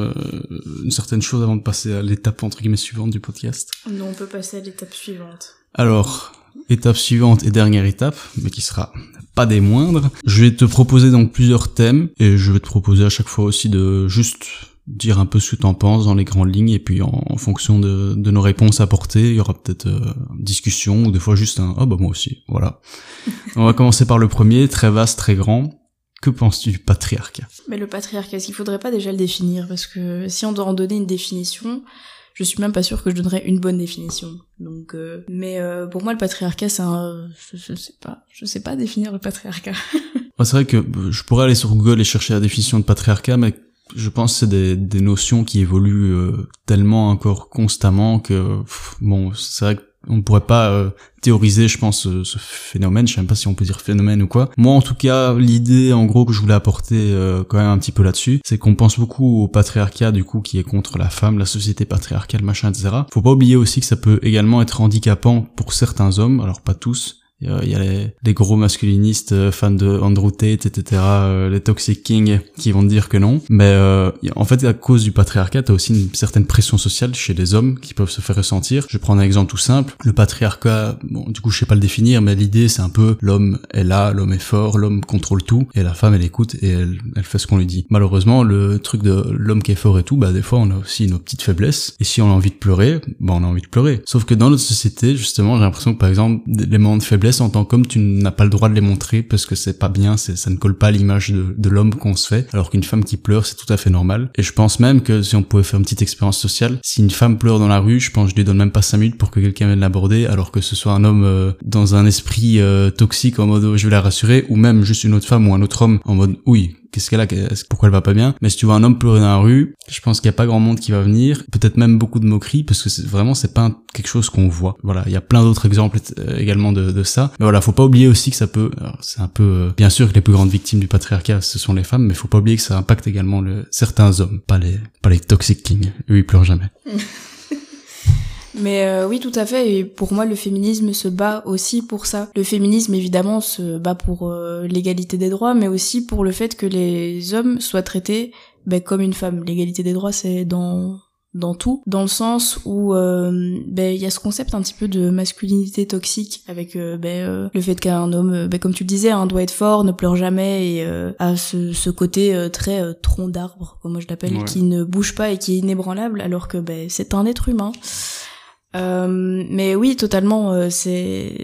une certaine chose avant de passer à l'étape entre guillemets suivante du podcast? Non, on peut passer à l'étape suivante. Alors, étape suivante et dernière étape, mais qui sera pas des moindres. Je vais te proposer donc plusieurs thèmes et je vais te proposer à chaque fois aussi de juste dire un peu ce que t'en penses dans les grandes lignes et puis en, fonction de, de, nos réponses apportées, il y aura peut-être euh, discussion ou des fois juste un oh bah moi aussi, voilà. On va commencer par le premier, très vaste, très grand. Que penses-tu du patriarcat? Mais le patriarcat, est-ce qu'il faudrait pas déjà le définir? Parce que si on doit en donner une définition, je suis même pas sûre que je donnerais une bonne définition. Donc, euh, mais euh, pour moi, le patriarcat, c'est un, je, je, sais pas, je sais pas définir le patriarcat. c'est vrai que je pourrais aller sur Google et chercher la définition de patriarcat, mais je pense que c'est des, des notions qui évoluent euh, tellement encore constamment que bon c'est vrai qu'on pourrait pas euh, théoriser je pense ce, phénomène. Je sais même pas si on peut dire phénomène ou quoi. Moi en tout cas l'idée en gros que je voulais apporter euh, quand même un petit peu là-dessus c'est qu'on pense beaucoup au patriarcat du coup qui est contre la femme la société patriarcale machin etc faut pas oublier aussi que ça peut également être handicapant pour certains hommes alors pas tous il y a les, les, gros masculinistes euh, fans de Andrew Tate, etc., euh, les Toxic Kings qui vont dire que non. Mais euh, en fait, à cause du patriarcat, t'as aussi une certaine pression sociale chez les hommes qui peuvent se faire ressentir. Je prendre un exemple tout simple. Le patriarcat, bon, du coup, je sais pas le définir, mais l'idée, c'est un peu l'homme est là, l'homme est fort, l'homme contrôle tout, et la femme, elle écoute et elle, elle fait ce qu'on lui dit. Malheureusement, le truc de l'homme qui est fort et tout, bah des fois, on a aussi nos petites faiblesses. Et si on a envie de pleurer, bah on a envie de pleurer. Sauf que dans notre société, justement, j'ai l'impression que par exemple, les moments de faiblesse en tant qu'homme, tu n'as pas le droit de les montrer parce que c'est pas bien, ça ne colle pas à l'image de, l'homme qu'on se fait. Alors qu'une femme qui pleure, c'est tout à fait normal. Et je pense même que si on pouvait faire une petite expérience sociale, si une femme pleure dans la rue, je pense je lui donne même pas 5 minutes pour que quelqu'un vienne l'aborder, alors que ce soit un homme euh, dans un esprit euh, toxique en mode oh, je vais la rassurer, ou même juste une autre femme ou un autre homme en mode oui, qu'est-ce qu'elle a, pourquoi elle va pas bien. Mais si tu vois un homme pleurer dans la rue, je pense qu'il y a pas grand monde qui va venir, peut-être même beaucoup de moqueries, parce que vraiment c'est pas quelque chose qu'on voit. Voilà, il y a plein d'autres exemples euh, également de, de, ça. Mais voilà, faut pas oublier aussi que ça peut, c'est un peu, euh, bien sûr que les plus grandes victimes du patriarcat ce sont les femmes, mais faut pas oublier que ça impacte également le, certains hommes, pas les, pas les toxic kings. Eux ils pleurent jamais. Mais euh, oui, tout à fait. Et pour moi, le féminisme se bat aussi pour ça. Le féminisme, évidemment, se bat pour euh, l'égalité des droits, mais aussi pour le fait que les hommes soient traités ben, comme une femme. L'égalité des droits, c'est dans dans tout, dans le sens où euh, ben il y a ce concept un petit peu de masculinité toxique avec ben, le fait qu'un homme, ben, comme tu le disais, hein, doit être fort, ne pleure jamais et a ce, ce côté très tronc d'arbre, comme moi je l'appelle, qui ne bouge pas et qui est inébranlable, alors que ben c'est un être humain. Euh, mais oui, totalement, euh, c'est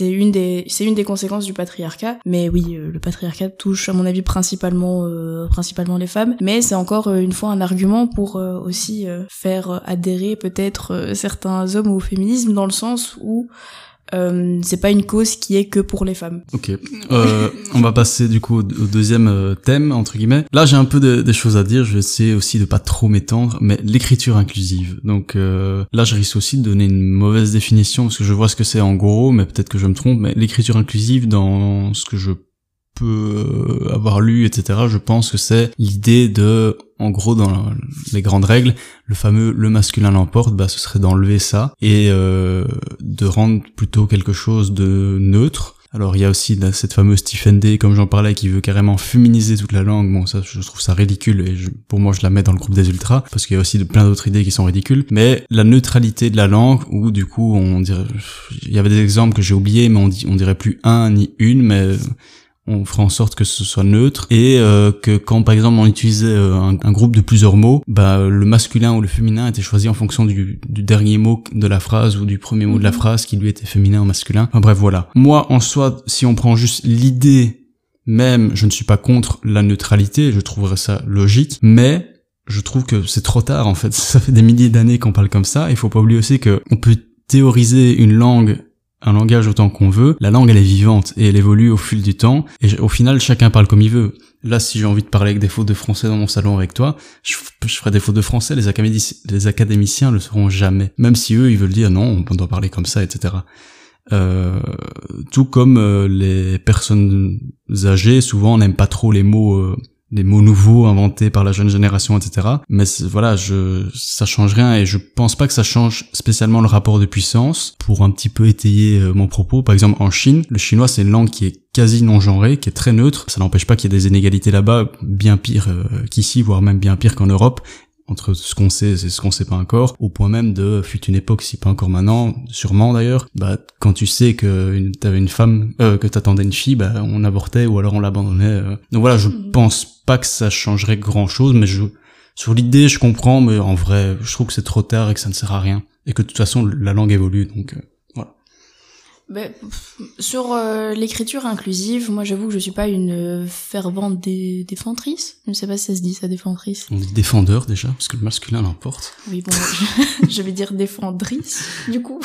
une des c'est une des conséquences du patriarcat. Mais oui, euh, le patriarcat touche à mon avis principalement principalement les femmes. Mais c'est encore une fois un argument pour aussi faire adhérer peut-être certains hommes au féminisme dans le sens où euh, c'est pas une cause qui est que pour les femmes. Ok, euh, on va passer du coup au, deuxième euh, thème entre guillemets. Là, j'ai un peu de, des choses à dire. Je vais essayer aussi de pas trop m'étendre, mais l'écriture inclusive. Donc euh, là, je risque aussi de donner une mauvaise définition parce que je vois ce que c'est en gros, mais peut-être que je me trompe. Mais l'écriture inclusive, dans ce que je peux avoir lu, etc. Je pense que c'est l'idée de, en gros, dans les grandes règles, le fameux le masculin l'emporte, bah ce serait d'enlever ça et euh, de rendre plutôt quelque chose de neutre. Alors il y a aussi cette fameuse Stephen Day, comme j'en parlais, qui veut carrément féminiser toute la langue. Bon, ça, je trouve ça ridicule et pour moi, je la mets dans le groupe des ultras parce qu'il y a aussi de, plein d'autres idées qui sont ridicules. Mais la neutralité de la langue, où du coup, on dirait, il y avait des exemples que j'ai oubliés, mais on, dit, on dirait plus un ni une, mais on fera en sorte que ce soit neutre et euh, que quand par exemple on utilisait euh, un, groupe de plusieurs mots, bah le masculin ou le féminin était choisi en fonction du, dernier mot de la phrase ou du premier mot de la mhm. phrase qui lui était féminin ou masculin. Enfin bref voilà. Moi en soi, si on prend juste l'idée même, je ne suis pas contre la neutralité, je trouverais ça logique, mais je trouve que c'est trop tard en fait. Ça fait des milliers d'années qu'on parle comme ça. Il faut pas oublier aussi que on peut théoriser une langue un langage autant qu'on veut, la langue elle est vivante et elle évolue au fil du temps et au final chacun parle comme il veut. Là si j'ai envie de parler avec des fautes de français dans mon salon avec toi, je, ferai des fautes de français, les, académiciens, le seront jamais. Même si eux ils veulent dire non, on doit parler comme ça, etc. Euh, tout comme euh, les personnes âgées, souvent n'aiment pas trop les mots euh, des mots nouveaux inventés par la jeune génération, etc. Mais voilà, je, ça change rien et je pense pas que ça change spécialement le rapport de puissance. Pour un petit peu étayer euh, mon propos, par exemple en Chine, le chinois c'est une langue qui est quasi non genrée, qui est très neutre. Ça n'empêche pas qu'il y ait des inégalités là-bas, bien pire euh, qu'ici, voire même bien pire qu'en Europe entre ce qu'on sait et ce qu'on sait pas encore, au point même de fut une époque, si pas encore maintenant, sûrement d'ailleurs, bah quand tu sais que t'avais une femme, euh, que t'attendais une fille, bah on avortait ou alors on l'abandonnait. Euh. Donc voilà, je mm. pense pas que ça changerait grand chose, mais je sur l'idée je comprends, mais en vrai je trouve que c'est trop tard et que ça ne sert à rien et que de toute façon la langue évolue, donc. Euh. Ben, sur euh, l'écriture inclusive, moi j'avoue que je suis pas une fervente dé défendrice. Je ne sais pas si ça se dit ça défendrice. On dit défendeur déjà, parce que le masculin l'emporte. Oui bon, je, vais dire défendrice du coup.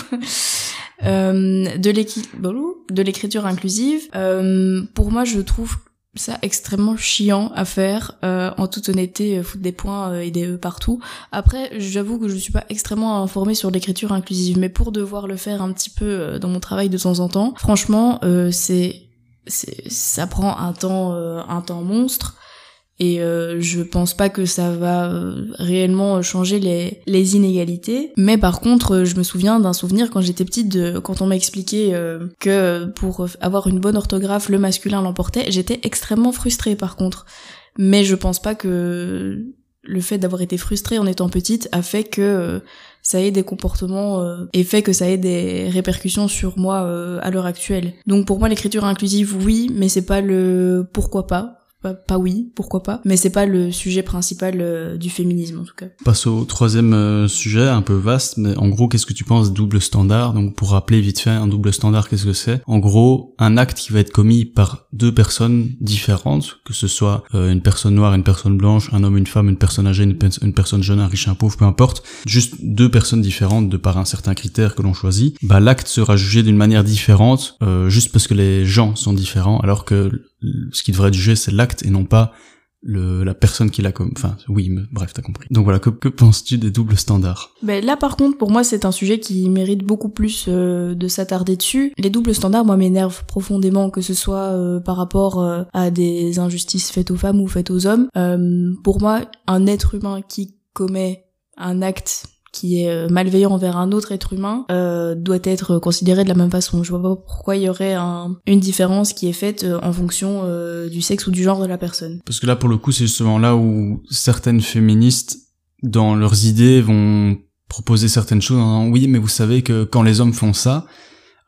Euh, de l'écriture inclusive, euh, pour moi je trouve ça extrêmement chiant à faire euh, en toute honnêteté euh, foutre des points euh, et des e partout. Après j'avoue que je suis pas extrêmement informée sur l'écriture inclusive mais pour devoir le faire un petit peu dans mon travail de temps en temps franchement c'est c'est ça prend un temps un temps monstre et euh, je pense pas que ça va euh, réellement changer les, les inégalités. Mais par contre, euh, je me souviens d'un souvenir quand j'étais petite, de, quand on m'a expliqué que pour avoir une bonne orthographe, le masculin l'emportait, j'étais extrêmement frustrée par contre. Mais je pense pas que le fait d'avoir été frustrée en étant petite a fait que ça ait des comportements et fait que ça ait des répercussions sur moi à l'heure actuelle. Donc pour moi l'écriture inclusive oui, mais c'est pas le pourquoi pas pas, oui, pourquoi pas, mais c'est pas le sujet principal euh, du féminisme en tout cas. Passe au troisième euh, sujet, un peu vaste, mais en gros, qu'est-ce que tu penses double standard? Donc pour rappeler vite fait, un double standard, qu'est-ce que c'est? En gros, un acte qui va être commis par deux personnes différentes, que ce soit euh, une personne noire, une personne blanche, un homme, une femme, une personne âgée, une, personne jeune, un riche, un pauvre, peu importe, juste deux personnes différentes de par un certain critère que l'on choisit, bah l'acte sera jugé d'une manière différente, juste parce que les gens sont différents, alors que ce qui devrait être jugé, c'est l'acte et non pas le, la personne qui l'a comme... Enfin, oui, mais, bref, t'as compris. Donc voilà, que, que penses-tu des doubles standards? Ben Là, par contre, pour moi, c'est un sujet qui mérite beaucoup plus euh, de s'attarder dessus. Les doubles standards, moi, m'énervent profondément, que ce soit euh, par rapport euh, à des injustices faites aux femmes ou faites aux hommes. pour moi, un être humain qui commet un acte qui est euh, malveillant envers un autre être humain euh, doit être considéré de la même façon. Je vois pas pourquoi il y aurait un, une différence qui est faite euh, en fonction euh, du sexe ou du genre de la personne. Parce que là, pour le coup, c'est justement là où certaines féministes, dans leurs idées, vont proposer certaines choses disant oui, mais vous savez que quand les hommes font ça,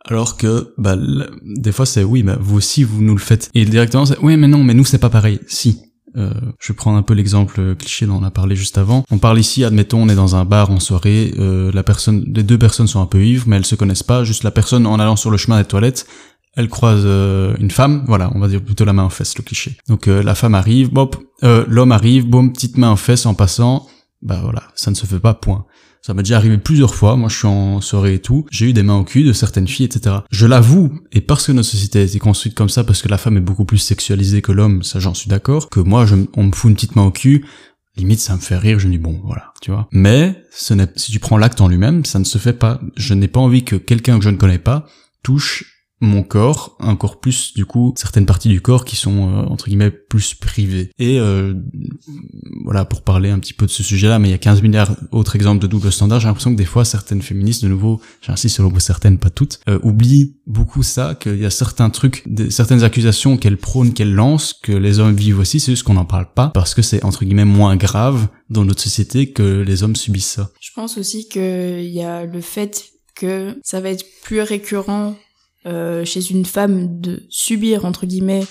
alors que bah des fois c'est oui, bah vous aussi vous nous le faites. Et directement c'est oui, mais non, mais nous c'est pas pareil. Si, euh, je vais prendre un peu l'exemple cliché dont on a parlé juste avant. On parle ici, admettons, on est dans un bar en soirée, euh, la personne, les deux personnes sont un peu ivres, mais elles se connaissent pas. Juste la personne en allant sur le chemin des toilettes, elle croise euh, une femme, voilà, on va dire plutôt la main en fesse, le cliché. Donc la femme arrive, bop, l'homme arrive, boum, petite main en fesse en passant, bah voilà, ça ne se fait pas, point. Ça m'est déjà arrivé plusieurs fois, moi je suis en soirée et tout, j'ai eu des mains au cul de certaines filles, etc. Je l'avoue, et parce que notre société a été construite comme ça, parce que la femme est beaucoup plus sexualisée que l'homme, ça j'en suis d'accord, que moi je, on me fout une petite main au cul, limite ça me fait rire, je me dis bon voilà, tu vois. Mais ce si tu prends l'acte en lui-même, ça ne se fait pas. Je n'ai pas envie que quelqu'un que je ne connais pas touche mon corps, encore plus du coup certaines parties du corps qui sont euh, entre guillemets plus privées. Et euh, voilà pour parler un petit peu de ce sujet-là, mais il y a 15 milliards d'autres exemples de double standard. J'ai l'impression que des fois certaines féministes, de nouveau, j'insiste sur le mot certaines, pas toutes, euh, oublient beaucoup ça, qu'il y a certains trucs, des, certaines accusations qu'elles prônent, qu'elles lancent, que les hommes vivent aussi, c'est juste qu'on n'en parle pas parce que c'est entre guillemets moins grave dans notre société que les hommes subissent ça. Je pense aussi qu'il y a le fait que ça va être plus récurrent euh, chez une femme de subir entre guillemets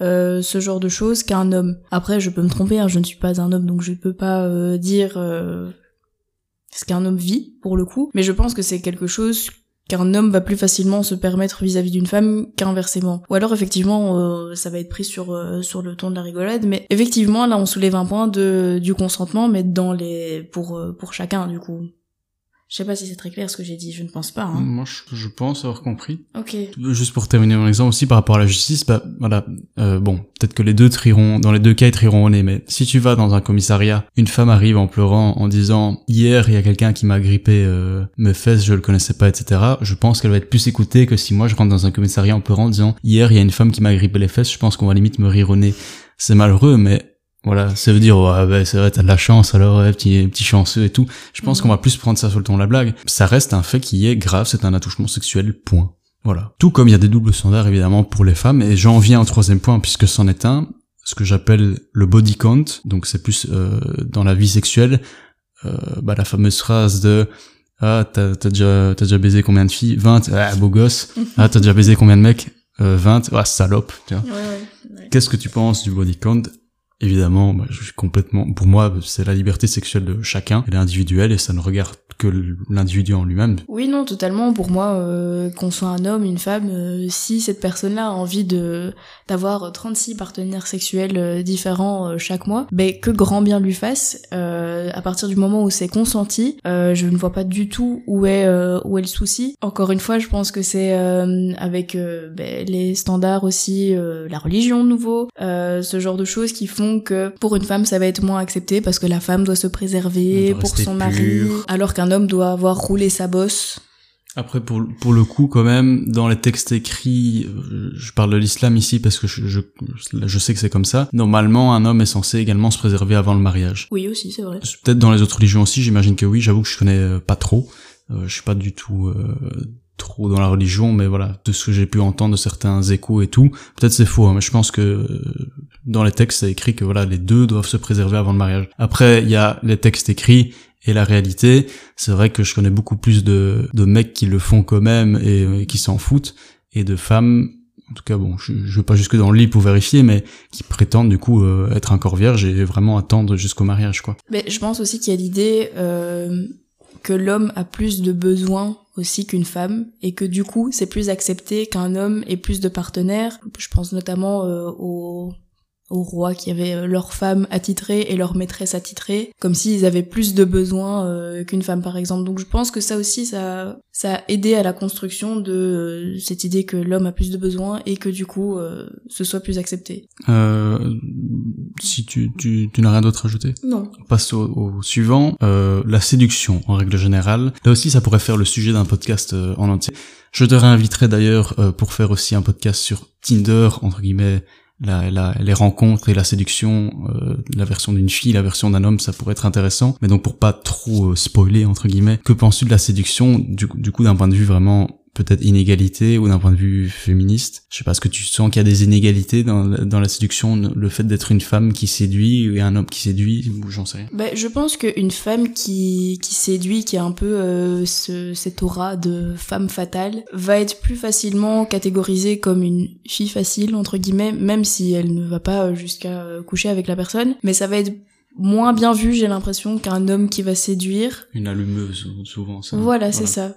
euh, ce genre de choses qu'un homme. Après, je peux me tromper, hein, je ne suis pas un homme, donc je ne peux pas euh, dire ce qu'un homme vit pour le coup. Mais je pense que c'est quelque chose qu'un homme va plus facilement se permettre vis-à-vis d'une femme qu'inversement. Ou alors effectivement, ça va être pris sur sur le ton de la rigolade, mais effectivement là on soulève un point de du consentement, mais dans les pour pour chacun du coup. Je sais pas si c'est très clair ce que j'ai dit, je ne pense pas. Hein. Moi, je, pense avoir compris. Ok. Juste pour terminer mon exemple aussi par rapport à la justice, bah voilà, euh, bon, peut-être que les deux trieront, dans les deux cas, ils trieront au nez, mais si tu vas dans un commissariat, une femme arrive en pleurant, en disant hier il y a quelqu'un qui m'a grippé euh, mes fesses, je le connaissais pas, etc. Je pense qu'elle va être plus écoutée que si moi je rentre dans un commissariat en pleurant en disant hier il y a une femme qui m'a grippé les fesses, je pense qu'on va limite me rire au nez. C'est malheureux, mais voilà, ça veut dire ouais, bah, c'est vrai, t'as de la chance alors, ouais, petit, petit chanceux et tout. Je pense mm. qu'on va plus prendre ça sur le ton de la blague. Ça reste un fait qui est grave, c'est un attouchement sexuel, point. Voilà. Tout comme il y a des doubles standards évidemment pour les femmes, et j'en viens au troisième point puisque c'en est un, ce que j'appelle le body count, donc c'est plus euh, dans la vie sexuelle, euh, bah, la fameuse phrase de ah t'as déjà t'as déjà baisé combien de filles? 20 ah beau gosse ah t'as déjà baisé combien de mecs? Euh, 20 ah salope tu vois qu'est-ce que tu penses du body count Évidemment, bah, je suis complètement. Pour moi, c'est la liberté sexuelle de chacun. Elle est individuelle et ça ne regarde que l'individu en lui-même. Oui, non, totalement. Pour moi, euh, qu'on soit un homme, une femme, euh, si cette personne-là a envie de d'avoir 36 partenaires sexuels euh, différents chaque mois, ben que grand bien lui fasse. à partir du moment où c'est consenti, je ne vois pas du tout où est où est le souci. Encore une fois, je pense que c'est avec ben, les standards aussi, la religion de nouveau, ce genre de choses qui font que pour une femme ça va être moins accepté parce que la femme doit se préserver pour son mari, alors qu'un homme doit avoir roulé sa bosse Après, pour, pour le coup, quand même, dans les textes écrits, euh, je parle de l'islam ici parce que je, je, je sais que c'est comme ça. Normalement, un homme est censé également se préserver avant le mariage. Oui, aussi, c'est vrai. Peut-être dans les autres religions aussi, j'imagine que oui. J'avoue que je connais euh, pas trop. Euh, je suis pas du tout euh, trop dans la religion, mais voilà, de ce que j'ai pu entendre de certains échos et tout, peut-être c'est faux. Hein, mais je pense que euh, dans les textes, c'est écrit que voilà, les deux doivent se préserver avant le mariage. Après, il y a les textes écrits et la réalité, c'est vrai que je connais beaucoup plus de, mecs qui le font quand même et, qui s'en foutent, et de femmes, en tout cas bon, je, je veux pas jusque dans le lit pour vérifier, mais qui prétendent du coup euh, être encore vierge et vraiment attendre jusqu'au mariage, quoi. Mais je pense aussi qu'il y a l'idée euh, que l'homme a plus de besoins aussi qu'une femme et que du coup c'est plus accepté qu'un homme ait plus de partenaires. Je pense notamment euh, au aux rois qui avaient euh, leur femme attitrée et leur maîtresse attitrée, comme s'ils avaient plus de besoins euh, qu'une femme par exemple. Donc je pense que ça aussi, ça, ça a aidé à la construction de euh, cette idée que l'homme a plus de besoins et que du coup, ce soit plus accepté. si tu, tu, tu n'as rien d'autre à ajouter? Non. On passe au, au suivant, la séduction en règle générale. Là aussi, ça pourrait faire le sujet d'un podcast en entier. Je te réinviterai d'ailleurs pour faire aussi un podcast sur Tinder, entre guillemets, les rencontres et la séduction, euh, la version d'une fille, la version d'un homme, ça pourrait être intéressant. Mais donc pour pas trop euh, spoiler entre guillemets, que penses-tu de la séduction du, du coup d'un point de vue vraiment peut-être inégalité ou d'un point de vue féministe Je sais pas, est-ce que tu sens qu'il y a des inégalités dans, dans la séduction, le fait d'être une femme qui séduit et un homme qui séduit, ou j'en sais rien ben, Je pense qu'une femme qui, qui séduit, qui a un peu euh, ce, cette aura de femme fatale, va être plus facilement catégorisée comme une fille facile, entre guillemets, même si elle ne va pas jusqu'à euh, coucher avec la personne, mais ça va être moins bien vu, j'ai l'impression, qu'un homme qui va séduire. Une allumeuse, souvent, ça. Voilà, c'est ça.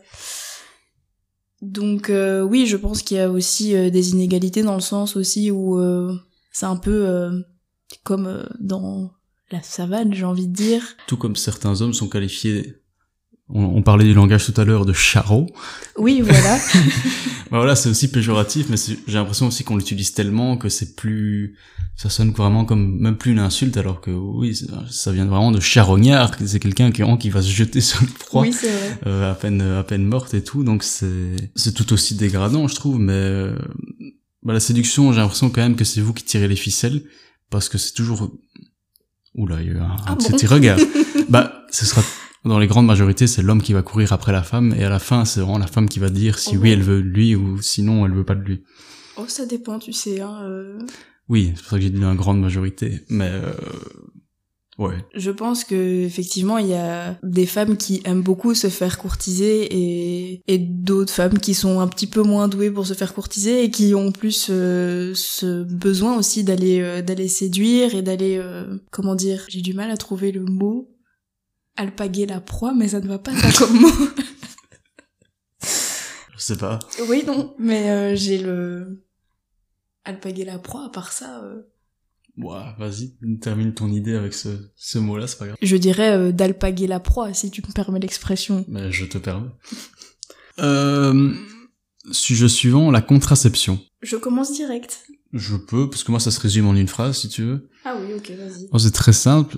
Donc euh, oui, je pense qu'il y a aussi euh, des inégalités dans le sens aussi où euh, c'est un peu comme dans la savane, j'ai envie de dire. Tout comme certains hommes sont qualifiés on, parlait du langage tout à l'heure de charreau. Oui, voilà. Bah voilà, c'est aussi péjoratif, mais j'ai l'impression aussi qu'on l'utilise tellement que c'est plus, ça sonne vraiment comme même plus une insulte, alors que oui, ça vient vraiment de charognard. C'est quelqu'un qui, qui va se jeter sur le proie, oui. Euh, à peine à peine morte et tout. Donc c'est c'est tout aussi dégradant, je trouve. Mais euh, bah, la séduction, j'ai l'impression quand même que c'est vous qui tirez les ficelles, parce que c'est toujours Oula, il y a eu un, ah petit regard. bah, ce sera dans les grandes majorités, c'est l'homme qui va courir après la femme, et à la fin, c'est vraiment la femme qui va dire si oh oui, elle veut lui, ou sinon, elle veut pas de lui. Oh, ça dépend, tu sais, hein. Euh... Oui, c'est pour ça que j'ai dit une grande majorité, mais euh... ouais. Je pense que effectivement, il y a des femmes qui aiment beaucoup se faire courtiser et, et d'autres femmes qui sont un petit peu moins douées pour se faire courtiser et qui ont plus euh, ce besoin aussi d'aller euh, d'aller séduire et d'aller euh, comment dire, j'ai du mal à trouver le mot alpaguer la proie, mais ça ne va pas ça comme mot. Je sais pas. Oui, non, mais euh, j'ai le alpaguer la proie, à part ça... Euh... Ouais, vas-y, termine ton idée avec ce, ce mot-là, c'est pas grave. Je dirais euh, d'alpaguer la proie, si tu me permets l'expression. Mais je te permets. euh, sujet suivant, la contraception. Je commence direct. Je peux, parce que moi ça se résume en une phrase, si tu veux. Ah oui, ok, vas-y. c'est très simple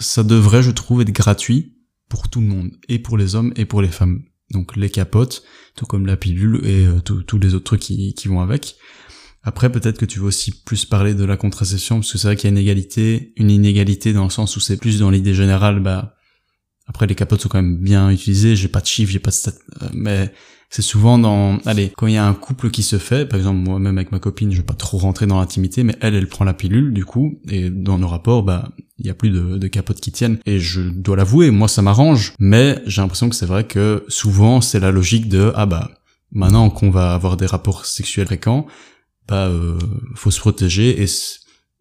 ça devrait, je trouve, être gratuit pour tout le monde, et pour les hommes et pour les femmes. Donc les capotes, tout comme la pilule et euh, tous les autres trucs qui, qui vont avec. Après, peut-être que tu veux aussi plus parler de la contraception, parce que c'est vrai qu'il y a une égalité, une inégalité dans le sens où c'est plus dans l'idée générale, bah, après les capotes sont quand même bien utilisées, j'ai pas de chiffres, j'ai pas de stats, euh, mais c'est souvent dans, allez, quand il y a un couple qui se fait, par exemple moi-même avec ma copine, je vais pas trop rentrer dans l'intimité, mais elle, elle prend la pilule du coup, et dans nos rapports, bah, il y a plus de, capotes qui tiennent. Et je dois l'avouer, moi ça m'arrange, mais j'ai l'impression que c'est vrai que souvent c'est la logique de ah bah maintenant qu'on va avoir des rapports sexuels fréquents, bah euh, faut se protéger et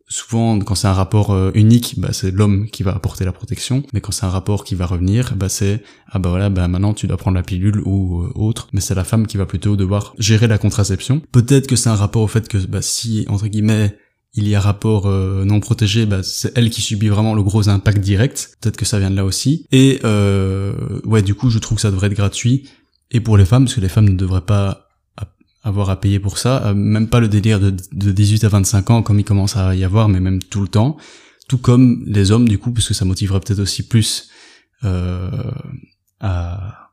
souvent quand c'est un rapport euh, unique bah, c'est l'homme qui va apporter la protection mais quand c'est un rapport qui va revenir bah c'est ah bah voilà bah maintenant tu dois prendre la pilule ou euh, autre mais c'est la femme qui va plutôt devoir gérer la contraception peut-être que c'est un rapport au fait que bah si entre guillemets il y a rapport euh, non protégé, bah, c'est elle qui subit vraiment le gros impact direct. Peut-être que ça vient de là aussi. Et ouais, du coup, je trouve que ça devrait être gratuit. Et pour les femmes, parce que les femmes ne devraient pas avoir à payer pour ça, euh, même pas le délire de, de 18 à 25 ans comme il commence à y avoir, mais même tout le temps, tout comme les hommes du coup, parce que ça motiverait peut-être aussi plus euh, à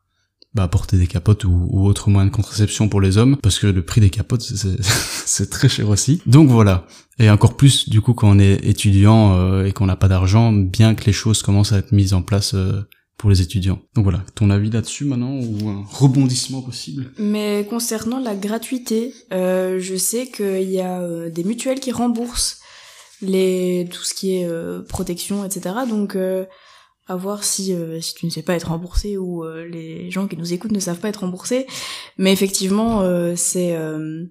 bah, porter des capotes ou, ou autre moyen de contraception pour les hommes, parce que le prix des capotes, c'est- très cher aussi. Donc voilà. Et encore plus, du coup, quand on est étudiant euh, et qu'on n'a pas d'argent, bien que les choses commencent à être mises en place euh, pour les étudiants. Donc voilà, ton avis là-dessus maintenant, ou un rebondissement possible? Mais concernant la gratuité, euh, je sais qu'il y a euh, des mutuelles qui remboursent les tout ce qui est euh, protection, etc. Donc à voir si si tu ne sais pas être remboursé ou les gens qui nous écoutent ne savent pas être remboursés. Mais effectivement, c'est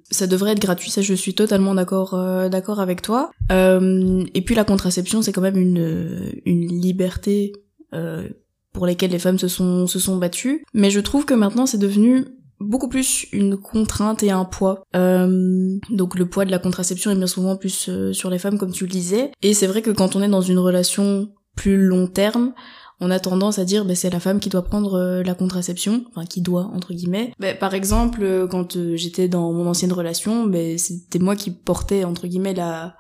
ça devrait être gratuit. Ça, je suis totalement d'accord d'accord avec toi. Et puis la contraception, c'est quand même une une liberté. Pour lesquelles les femmes se sont se sont battues mais je trouve que maintenant c'est devenu beaucoup plus une contrainte et un poids. Euh, donc le poids de la contraception est bien souvent plus euh, sur les femmes, comme tu le disais. Et c'est vrai que quand on est dans une relation plus long terme, on a tendance à dire ben c'est la femme qui doit prendre euh, la contraception, enfin qui doit entre guillemets. Ben, par exemple, euh, quand j'étais dans mon ancienne relation, ben c'était moi qui portais entre guillemets la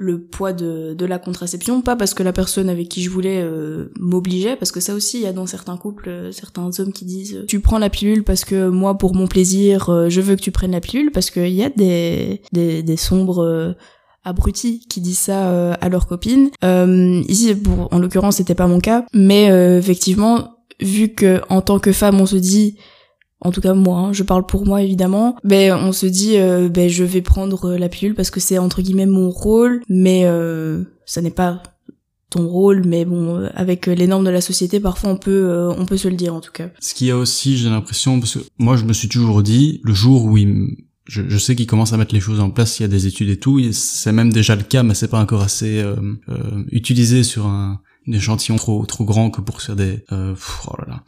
le poids de, de la contraception, pas parce que la personne avec qui je voulais euh, m'obligeait, parce que ça aussi, il y a dans certains couples, euh, certains hommes qui disent euh, tu prends la pilule parce que moi, pour mon plaisir, euh, je veux que tu prennes la pilule, parce qu'il y a des, des, des sombres euh, abrutis qui disent ça à leurs copines. Ici, pour, en l'occurrence, c'était pas mon cas, mais effectivement, vu que en tant que femme, on se dit en tout cas moi, hein, je parle pour moi évidemment, ben on se dit euh, ben je vais prendre euh, la pilule parce que c'est entre guillemets mon rôle, mais euh, ça n'est pas ton rôle, mais bon euh, avec les normes de la société parfois on peut on peut se le dire en tout cas. Ce qu'il y a aussi, j'ai l'impression, parce que moi je me suis toujours dit, le jour où il je, je sais qu'ils commencent à mettre les choses en place, il y a des études et tout, c'est même déjà le cas, mais c'est pas encore assez euh, euh, utilisé sur un, échantillon trop trop grand que pour faire des pff, oh là là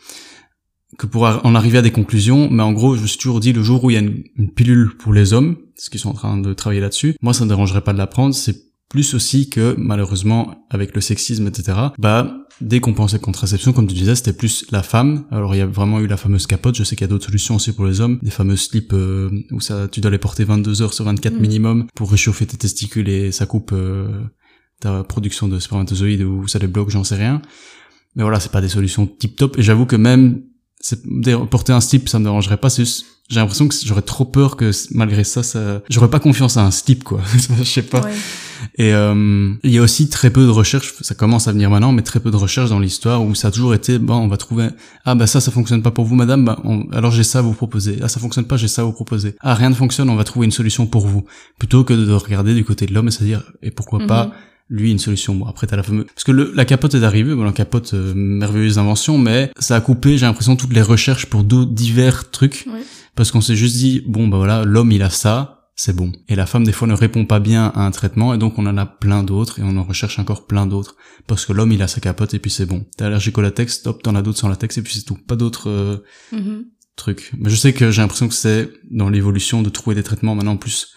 que pour en arriver à des conclusions, mais en gros, je me suis toujours dit le jour où il y a une, une pilule pour les hommes, parce qu'ils sont en train de travailler là-dessus, moi ça ne dérangerait pas de la prendre, c'est plus aussi que malheureusement avec le sexisme etc bah dès qu'on pensait contraception comme tu disais c'était plus la femme. Alors il y a vraiment eu la fameuse capote. Je sais qu'il y a d'autres solutions aussi pour les hommes. Des fameux slips euh, où ça tu dois les porter 22 heures sur 24 Mm. minimum pour réchauffer tes testicules et ça coupe euh, ta production de spermatozoïdes ou ça les bloque j'en sais rien. Mais voilà c'est pas des solutions tip top et j'avoue que même porter un slip ça me dérangerait pas c'est juste j'ai l'impression que j'aurais trop peur que malgré ça ça j'aurais pas confiance à un slip quoi je sais pas Ouais. et euh, il y a aussi très peu de recherches, ça commence à venir maintenant, mais très peu de recherches dans l'histoire où ça a toujours été, bon, on va trouver, ah bah ça, ça fonctionne pas pour vous, madame, bah, on- alors j'ai ça à vous proposer. Ah ça fonctionne pas, j'ai ça à vous proposer. Ah rien ne fonctionne, on va trouver une solution pour vous, plutôt que de regarder du côté de l'homme et se dire, et pourquoi pas Mhm. Lui une solution. Bon après t'as la fameuse, parce que le, la capote est arrivée, bon la capote euh, merveilleuse invention, mais ça a coupé, j'ai l'impression toutes les recherches pour d'autres divers trucs, Ouais. parce qu'on s'est juste dit, bon bah voilà, l'homme il a ça, c'est bon. Et la femme, des fois, ne répond pas bien à un traitement, et donc on en a plein d'autres, et on en recherche encore plein d'autres. Parce que l'homme, il a sa capote, et puis c'est bon. T'es allergique au latex, top, t'en as d'autres sans latex, et puis c'est tout. Pas d'autres euh, Mhm. trucs. Mais je sais que j'ai l'impression que c'est dans l'évolution de trouver des traitements maintenant plus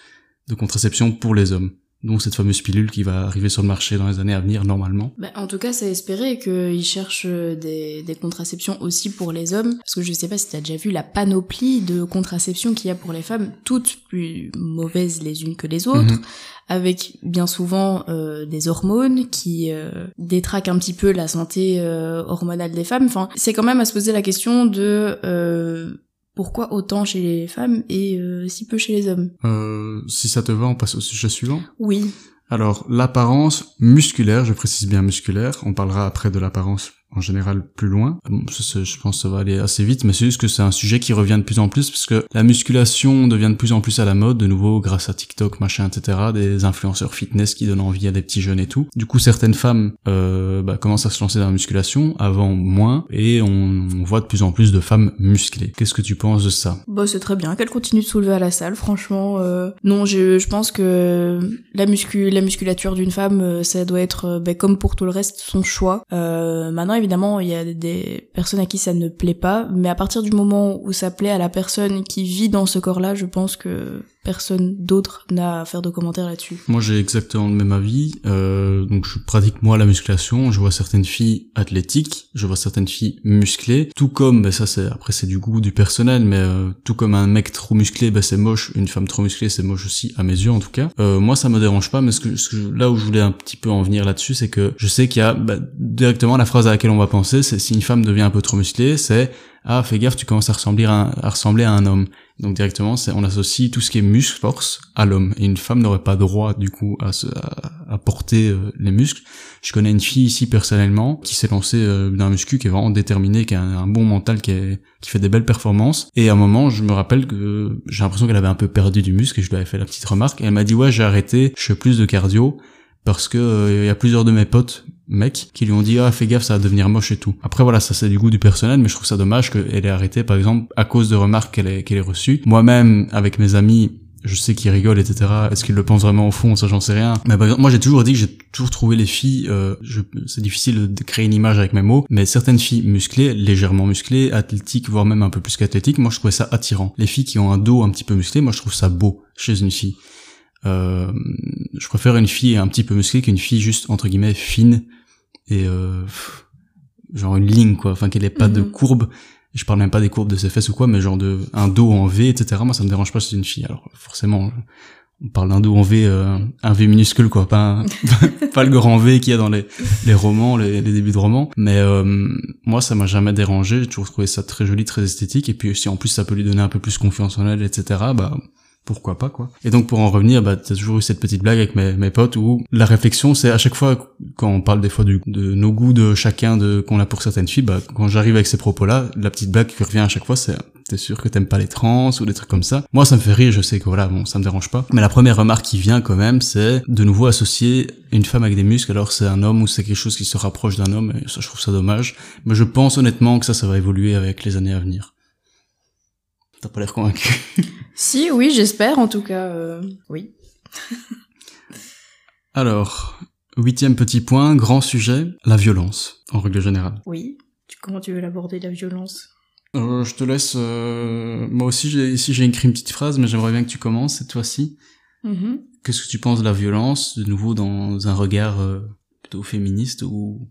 de contraception pour les hommes. Donc cette fameuse pilule qui va arriver sur le marché dans les années à venir, normalement. Bah, en tout cas, c'est espérer qu'ils cherchent euh, des, des contraceptions aussi pour les hommes. Parce que je sais pas si t'as déjà vu la panoplie de contraceptions qu'il y a pour les femmes, toutes plus mauvaises les unes que les autres, Mhm. avec bien souvent euh, des hormones qui euh, détraquent un petit peu la santé euh, hormonale des femmes. Enfin, c'est quand même à se poser la question de euh, pourquoi autant chez les femmes et euh, si peu chez les hommes? Euh, si ça te va, on passe au sujet suivant. Oui. Alors, l'apparence musculaire, je précise bien musculaire, on parlera après de l'apparence en général plus loin. Je pense que ça va aller assez vite, mais c'est juste que c'est un sujet qui revient de plus en plus, parce que la musculation devient de plus en plus à la mode, de nouveau, grâce à TikTok, machin, etc., des influenceurs fitness qui donnent envie à des petits jeunes et tout. Du coup, certaines femmes euh, bah, commencent à se lancer dans la musculation, avant moins, et on, on voit de plus en plus de femmes musclées. Qu'est-ce que tu penses de ça? Bah c'est très bien qu'elle continue de soulever à la salle, franchement. euh, Non, je, je pense que la, muscu, la musculature d'une femme, euh, ça doit être, euh, ben, comme pour tout le reste, son choix. Euh, maintenant, évidemment, il y a des personnes à qui ça ne plaît pas, mais à partir du moment où ça plaît à la personne qui vit dans ce corps-là, je pense que personne d'autre n'a à faire de commentaires là-dessus. Moi, j'ai exactement le même avis. Euh, donc, je pratique moi la musculation. Je vois certaines filles athlétiques, je vois certaines filles musclées. Tout comme, ben ça, c'est après c'est du goût du personnel, mais euh, tout comme un mec trop musclé, ben c'est moche. Une femme trop musclée, c'est moche aussi à mes yeux, en tout cas. Euh, moi, ça me dérange pas, mais ce que, ce que là où je voulais un petit peu en venir là-dessus, c'est que je sais qu'il y a ben, directement la phrase à laquelle on va penser, c'est si une femme devient un peu trop musclée, c'est ah fais gaffe, tu commences à ressembler à un, homme. Donc directement, on associe tout ce qui est muscle, force à l'homme. Et une femme n'aurait pas droit du coup à, se, à, porter euh, les muscles. Je connais une fille ici personnellement qui s'est lancée euh, d'un muscu qui est vraiment déterminé, qui a un, bon mental, qui, qui fait des belles performances. Et à un moment, je me rappelle que j'ai l'impression qu'elle avait un peu perdu du muscle et je lui avais fait la petite remarque. Et elle m'a dit ouais j'ai arrêté, je fais plus de cardio parce que euh, il y a plusieurs de mes potes mecs qui lui ont dit ah fais gaffe ça va devenir moche et tout. Après voilà ça c'est du goût du personnel mais je trouve ça dommage qu'elle ait arrêté par exemple à cause de remarques qu'elle ait, qu'elle ait reçues. Moi-même avec mes amis je sais qu'ils rigolent etc. Est-ce qu'ils le pensent vraiment au fond? Ça j'en sais rien. Mais par exemple moi j'ai toujours dit que j'ai toujours trouvé les filles euh, c'est difficile de créer une image avec mes mots mais certaines filles musclées légèrement musclées athlétiques voire même un peu plus qu'athlétiques moi je trouvais ça attirant. Les filles qui ont un dos un petit peu musclé moi je trouve ça beau chez une fille. Euh, je préfère une fille un petit peu musclée qu'une fille juste entre guillemets fine et euh, genre une ligne quoi, enfin qu'elle ait pas de mhm. courbe. Je parle même pas des courbes de ses fesses ou quoi, mais genre de un dos en V, etc. Moi ça me dérange pas si c'est une fille. Alors forcément, on parle d'un dos en V, euh, un V minuscule quoi, pas pas le grand V qu'il y a dans les les romans, les, les débuts de romans. Mais euh, moi ça m'a jamais dérangé. J'ai toujours trouvé ça très joli, très esthétique. Et puis si en plus ça peut lui donner un peu plus confiance en elle, etc. Bah pourquoi pas quoi. Et donc pour en revenir, bah t'as toujours eu cette petite blague avec mes, potes où la réflexion c'est à chaque fois quand on parle des fois de nos goûts de chacun qu'on a pour certaines filles, bah quand j'arrive avec ces propos là, la petite blague qui revient à chaque fois c'est t'es sûr que t'aimes pas les trans ou des trucs comme ça? Moi ça me fait rire, je sais que voilà bon ça me dérange pas. Mais la première remarque qui vient quand même c'est de nouveau associer une femme avec des muscles alors c'est un homme ou c'est quelque chose qui se rapproche d'un homme et ça je trouve ça dommage. Mais je pense honnêtement que ça ça va évoluer avec les années à venir. T'as pas l'air convaincu. si, oui, j'espère, en tout cas, euh, oui. Alors, huitième petit point, grand sujet, la violence, en règle générale. Oui. Comment tu veux l'aborder, la violence? Euh, Je te laisse... Euh... Moi aussi, ici, j'ai écrit une petite phrase, mais j'aimerais bien que tu commences cette fois-ci. Mm-hmm. Qu'est-ce que tu penses de la violence, de nouveau dans un regard plutôt féministe ou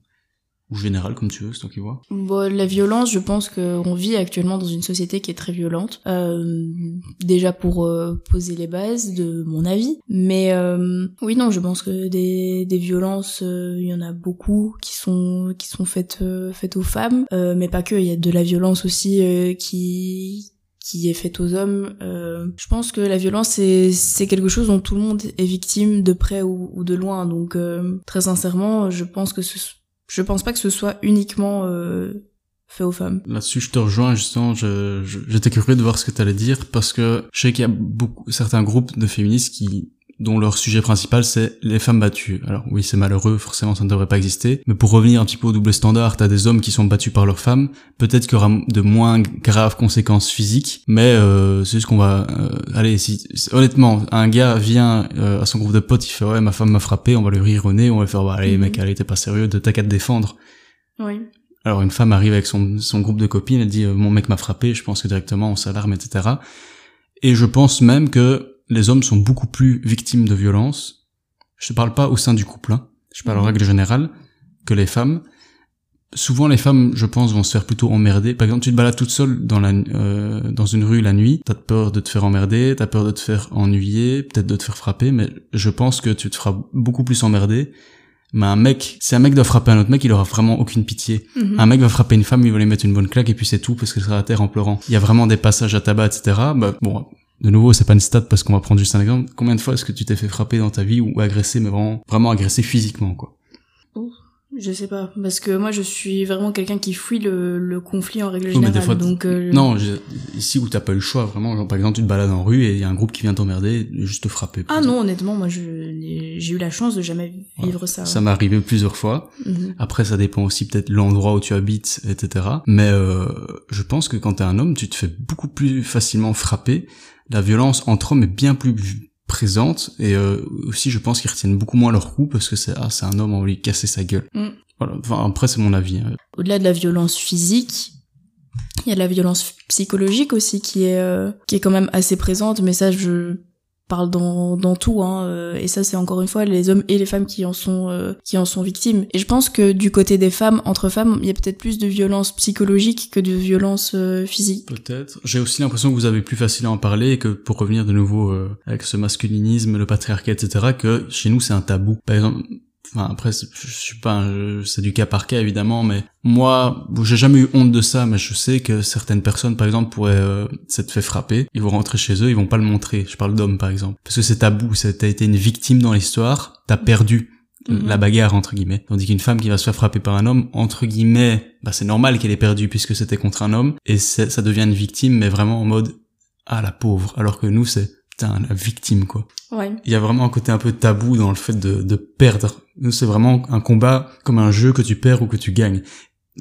ou général comme tu veux, c'est toi qui vois. Bon, la violence, je pense qu'on vit actuellement dans une société qui est très violente. Euh, déjà pour euh, poser les bases de mon avis, mais euh, oui non, je pense que des, des violences, euh, il y en a beaucoup qui sont qui sont faites euh, faites aux femmes, mais pas que. Il y a de la violence aussi qui qui est faite aux hommes. je pense que la violence c'est c'est quelque chose dont tout le monde est victime de près ou, ou de loin. Donc très sincèrement, je pense que ce je pense pas que ce soit uniquement euh, fait aux femmes. Là-dessus, je te rejoins justement. Je, j'étais curieux de voir ce que tu allais dire parce que je sais qu'il y a beaucoup certains groupes de féministes qui dont leur sujet principal c'est les femmes battues. Alors oui, c'est malheureux, forcément ça ne devrait pas exister, mais pour revenir un petit peu au double standard, t'as des hommes qui sont battus par leurs femmes, peut-être qu'il y aura de moins graves conséquences physiques, mais euh, c'est juste qu'on va... Euh, allez, si honnêtement, un gars vient euh, à son groupe de potes, il fait ouais, ma femme m'a frappé, on va lui rire au nez, on va faire bah, allez mhm. mec, allez, t'es pas sérieux, de t'as qu'à te défendre. Oui. Alors une femme arrive avec son, son groupe de copines, elle dit mon mec m'a frappé, je pense que directement on s'alarme, etc. Et je pense même que les hommes sont beaucoup plus victimes de violences. Je ne parle pas au sein du couple, hein. je parle en mhm. règle générale, que les femmes. Souvent, les femmes, je pense, vont se faire plutôt emmerder. Par exemple, tu te balades toute seule dans la euh, dans une rue la nuit, t'as peur de te faire emmerder, t'as peur de te faire ennuyer, peut-être de te faire frapper, mais je pense que tu te feras beaucoup plus emmerder. Mais un mec, si un mec doit frapper un autre mec, il aura vraiment aucune pitié. Mhm. Un mec va frapper une femme, il va lui mettre une bonne claque et puis c'est tout parce qu'elle sera à terre en pleurant. Il y a vraiment des passages à tabac, etc. Bah, bon, de nouveau, c'est pas une stat parce qu'on va prendre juste un exemple. Combien de fois est-ce que tu t'es fait frapper dans ta vie ou agresser, mais vraiment, vraiment agressé physiquement, quoi? Je sais pas, parce que moi je suis vraiment quelqu'un qui fuit le, le conflit en règle générale. donc euh, non, ici où t'as pas eu le choix, vraiment, genre par exemple tu te balades en rue et il y a un groupe qui vient t'emmerder, juste te frapper. Ah non, honnêtement, moi j'ai eu la chance de jamais vivre ça. Ça m'est arrivé plusieurs fois. Mhm. Après, ça dépend aussi peut-être l'endroit où tu habites, etc. Mais euh, je pense que quand t'es un homme, tu te fais beaucoup plus facilement frapper la violence entre hommes est bien plus présente et euh, aussi je pense qu'ils retiennent beaucoup moins leur coup parce que c'est ah, c'est un homme on va lui casser sa gueule. Mm. Voilà, enfin après c'est mon avis. Hein. Au-delà de la violence physique, il y a la violence psychologique aussi qui est euh, qui est quand même assez présente mais ça je parle dans, dans tout hein, euh, et ça c'est encore une fois les hommes et les femmes qui en sont euh, qui en sont victimes. Et je pense que du côté des femmes entre femmes il y a peut-être plus de violence psychologique que de violence euh, physique. Peut-être. J'ai aussi l'impression que vous avez plus facile à en parler et que pour revenir de nouveau avec ce masculinisme le patriarcat etc que chez nous c'est un tabou. Par exemple enfin après je suis pas c'est du cas par cas évidemment mais moi j'ai jamais eu honte de ça mais je sais que certaines personnes par exemple pourraient euh, s'être fait frapper. Ils vont rentrer chez eux ils vont pas le montrer. Je parle d'hommes par exemple. Parce que c'est tabou t'as été une victime dans l'histoire t'as perdu mhm. la bagarre entre guillemets. Tandis qu'une femme qui va se faire frapper par un homme entre guillemets bah c'est normal qu'elle ait perdu puisque c'était contre un homme. Et ça devient une victime mais vraiment en mode ah la pauvre. Alors que nous c'est putain la victime quoi. Ouais. il y a vraiment un côté un peu tabou dans le fait de, de perdre. C'est vraiment un combat comme un jeu que tu perds ou que tu gagnes.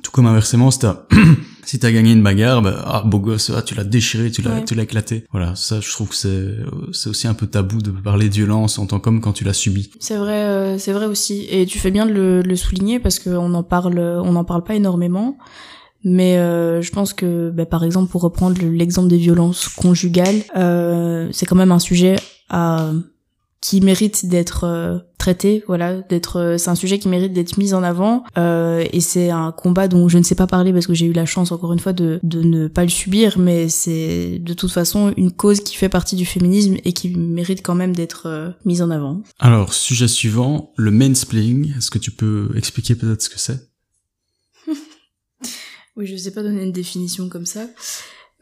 Tout comme inversement si t'as si t'as gagné une bagarre bah, ah beau gosse ah, tu l'as déchiré tu l'as tu l'as éclaté. Voilà ça je trouve que c'est c'est aussi un peu tabou de parler de violence en tant qu'homme quand tu l'as subi. C'est vrai euh, c'est vrai aussi. Et tu fais bien de le, le souligner parce qu'on en parle on en parle pas énormément mais euh, je pense que, bah, par exemple, pour reprendre l'exemple des violences conjugales, euh, c'est quand même un sujet à, qui mérite d'être euh, traité, voilà, d'être. Euh, c'est un sujet qui mérite d'être mis en avant. Euh, et c'est un combat dont je ne sais pas parler parce que j'ai eu la chance, encore une fois, de, de ne pas le subir. Mais c'est de toute façon une cause qui fait partie du féminisme et qui mérite quand même d'être mise en avant. Alors, sujet suivant, le mansplaining. Est-ce que tu peux expliquer peut-être ce que c'est? Oui, je sais pas donner une définition comme ça.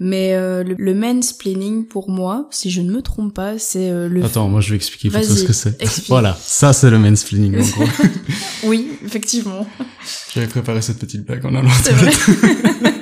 Mais euh, le, le, mansplaining, pour moi, si je ne me trompe pas, c'est euh, le... Attends, moi je vais expliquer plutôt ce que c'est. Voilà, ça c'est le mansplaining en gros. oui, effectivement. J'avais préparé cette petite blague en allant C'est vrai.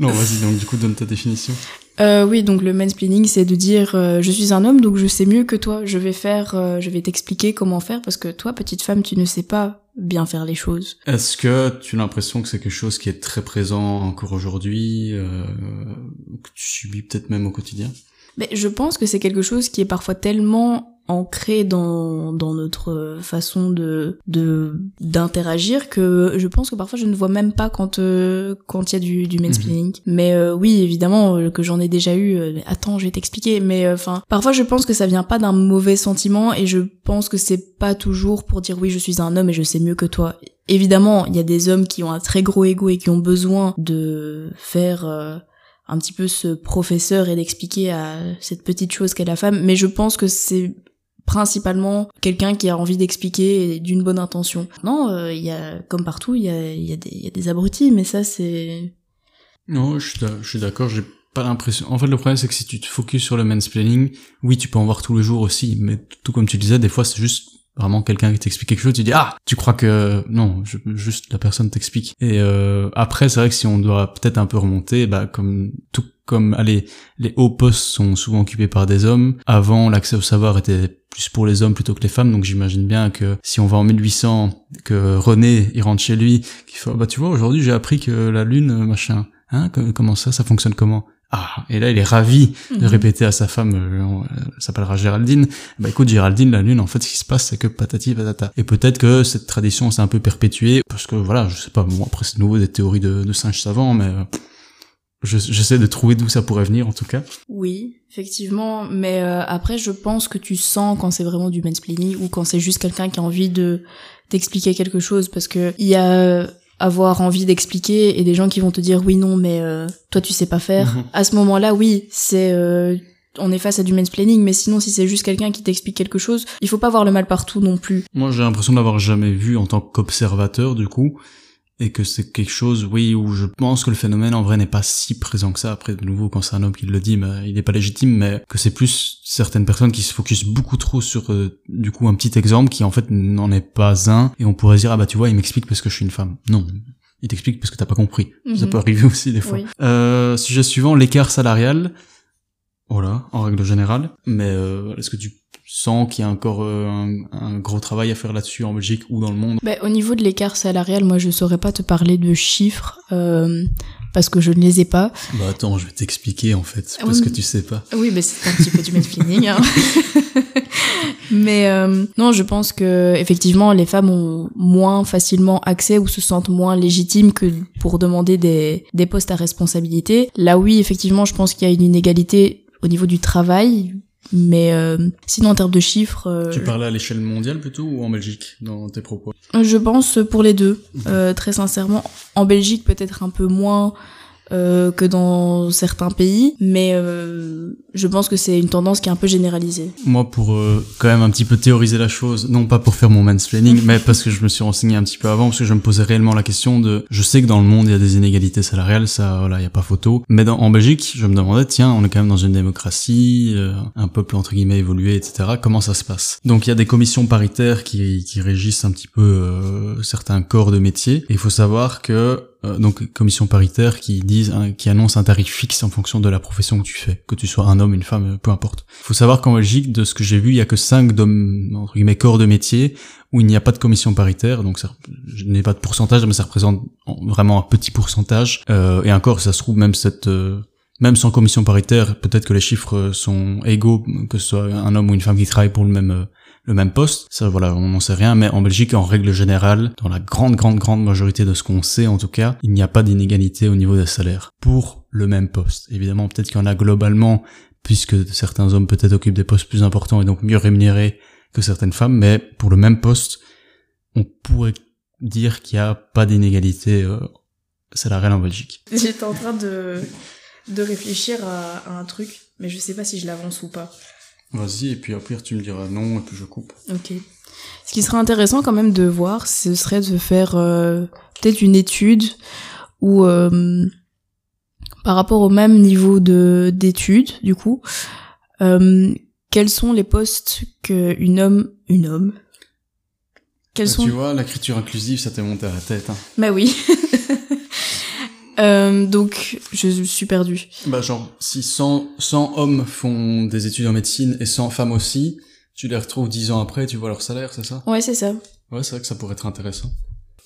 non, vas-y, donc du coup, donne ta définition. Euh, oui, donc le mansplaining, c'est de dire euh, je suis un homme, donc je sais mieux que toi. Je vais faire, euh, je vais t'expliquer comment faire parce que toi, petite femme, tu ne sais pas bien faire les choses. Est-ce que tu as l'impression que c'est quelque chose qui est très présent encore aujourd'hui, que tu subis peut-être même au quotidien? Mais je pense que c'est quelque chose qui est parfois tellement ancré dans, dans notre façon de de d'interagir que je pense que parfois je ne vois même pas quand euh, quand il y a du du mansplaining mhm. mais euh, oui évidemment euh, que j'en ai déjà eu attends je vais t'expliquer. Mais enfin parfois je pense que ça vient pas d'un mauvais sentiment et je pense que c'est pas toujours pour dire oui je suis un homme et je sais mieux que toi. Évidemment il y a des hommes qui ont un très gros ego et qui ont besoin de faire un petit peu ce professeur et d'expliquer à cette petite chose qu'est la femme mais je pense que c'est principalement quelqu'un qui a envie d'expliquer d'une bonne intention. Non, euh, il y a comme partout, il y a, y, y a, des abrutis, mais ça c'est. Non, je suis d'accord. J'ai pas l'impression. En fait, le problème c'est que si tu te focuses sur le mansplaining, oui, tu peux en voir tous les jours aussi, mais tout comme tu disais, des fois c'est juste vraiment quelqu'un qui t'explique quelque chose, tu dis ah, tu crois que non, juste la personne t'explique. Et euh, après, c'est vrai que si on doit peut-être un peu remonter, bah comme tout comme allez, les hauts postes sont souvent occupés par des hommes. Avant, l'accès au savoir était plus pour les hommes plutôt que les femmes, donc j'imagine bien que si on va en 1800, que René il rentre chez lui, qu'il fait bah tu vois aujourd'hui j'ai appris que la lune machin, hein comment ça, ça fonctionne comment? Ah, et là il est ravi de mhm. répéter à sa femme, euh, s'appellera Géraldine, bah écoute Géraldine, la lune en fait ce qui se passe c'est que patati patata. Et peut-être que cette tradition s'est un peu perpétuée, parce que voilà, je sais pas, bon après c'est nouveau des théories de, de singes savants, mais euh, j'essaie de trouver d'où ça pourrait venir en tout cas. Oui, effectivement, mais euh, après je pense que tu sens quand c'est vraiment du mansplaining ou quand c'est juste quelqu'un qui a envie de t'expliquer quelque chose parce que il y a avoir envie d'expliquer et des gens qui vont te dire oui non mais euh, toi tu sais pas faire. Mhm. À ce moment-là, oui, c'est euh, on est face à du mansplaining, mais sinon si c'est juste quelqu'un qui t'explique quelque chose, il faut pas voir le mal partout non plus. Moi j'ai l'impression d'avoir jamais vu en tant qu'observateur du coup et que c'est quelque chose, oui, où je pense que le phénomène en vrai n'est pas si présent que ça. Après, de nouveau, quand c'est un homme qui le dit, bah, il n'est pas légitime, mais que c'est plus certaines personnes qui se focusent beaucoup trop sur, euh, du coup, un petit exemple qui en fait n'en est pas un, et on pourrait dire, ah bah tu vois, il m'explique parce que je suis une femme. Non. Il t'explique parce que t'as pas compris. Ça mhm. peut arriver aussi des fois. Euh, sujet suivant, l'écart salarial. Voilà, en règle générale. Mais euh, est-ce que tu sens qu'il y a encore euh, un, gros travail à faire là-dessus en Belgique ou dans le monde bah, Au niveau de l'écart salarial, moi je saurais pas te parler de chiffres euh, parce que je ne les ai pas. Bah attends, je vais t'expliquer en fait, parce que tu sais pas. Oui, mais c'est un petit peu du mansplaining. Hein. mais euh, non, je pense que effectivement les femmes ont moins facilement accès ou se sentent moins légitimes que pour demander des, des postes à responsabilité. Là oui, effectivement, je pense qu'il y a une inégalité au niveau du travail mais euh, sinon en termes de chiffres... Euh, tu parlais à l'échelle mondiale plutôt ou en Belgique dans tes propos? Je pense pour les deux, euh, très sincèrement. En Belgique peut-être un peu moins euh, que dans certains pays, mais euh, je pense que c'est une tendance qui est un peu généralisée. Moi, pour euh, quand même un petit peu théoriser la chose, non pas pour faire mon mansplaining, mais parce que je me suis renseigné un petit peu avant, parce que je me posais réellement la question de, je sais que dans le monde il y a des inégalités salariales, ça, voilà, il y a pas photo, mais dans, en Belgique, je me demandais, tiens, on est quand même dans une démocratie, euh, un peuple entre guillemets évolué, etc. Comment ça se passe? Donc il y a des commissions paritaires qui, qui régissent un petit peu euh, certains corps de métier, et il faut savoir que euh, donc commission paritaire qui disent hein, qui annonce un tarif fixe en fonction de la profession que tu fais, que tu sois un homme, une femme, peu importe. Faut savoir qu'en Belgique, de ce que j'ai vu, il y a que cinq entre guillemets corps de métier où il n'y a pas de commission paritaire, donc ça, je n'ai pas de pourcentage, mais ça représente vraiment un petit pourcentage. Euh, et encore, ça se trouve même cette euh, même sans commission paritaire, peut-être que les chiffres sont égaux, que ce soit un homme ou une femme qui travaille pour le même euh, le même poste. Ça, voilà, on n'en sait rien, mais en Belgique, en règle générale, dans la grande, grande, grande majorité de ce qu'on sait, en tout cas, il n'y a pas d'inégalité au niveau des salaires pour le même poste. Évidemment, peut-être qu'il y en a globalement, puisque certains hommes peut-être occupent des postes plus importants et donc mieux rémunérés que certaines femmes, mais pour le même poste, on pourrait dire qu'il n'y a pas d'inégalité euh, salariale en Belgique. J'étais en train de, de réfléchir à, à un truc, mais je sais pas si je l'avance ou pas. Vas-y, et puis après tu me diras non, et puis je coupe. Ok. Ce qui serait intéressant quand même de voir, ce serait de faire euh, peut-être une étude où, euh, par rapport au même niveau de d'études, du coup, euh, quels sont les postes que une homme, une homme, quels bah, sont... Tu vois, l'écriture inclusive, ça t'est monté à la tête. Hein. Bah oui. Euh, donc, je suis perdue. Bah genre, si 100, 100 hommes font des études en médecine et 100 femmes aussi, tu les retrouves 10 ans après, tu vois leur salaire, c'est ça? Ouais, c'est ça. Ouais, c'est vrai que ça pourrait être intéressant.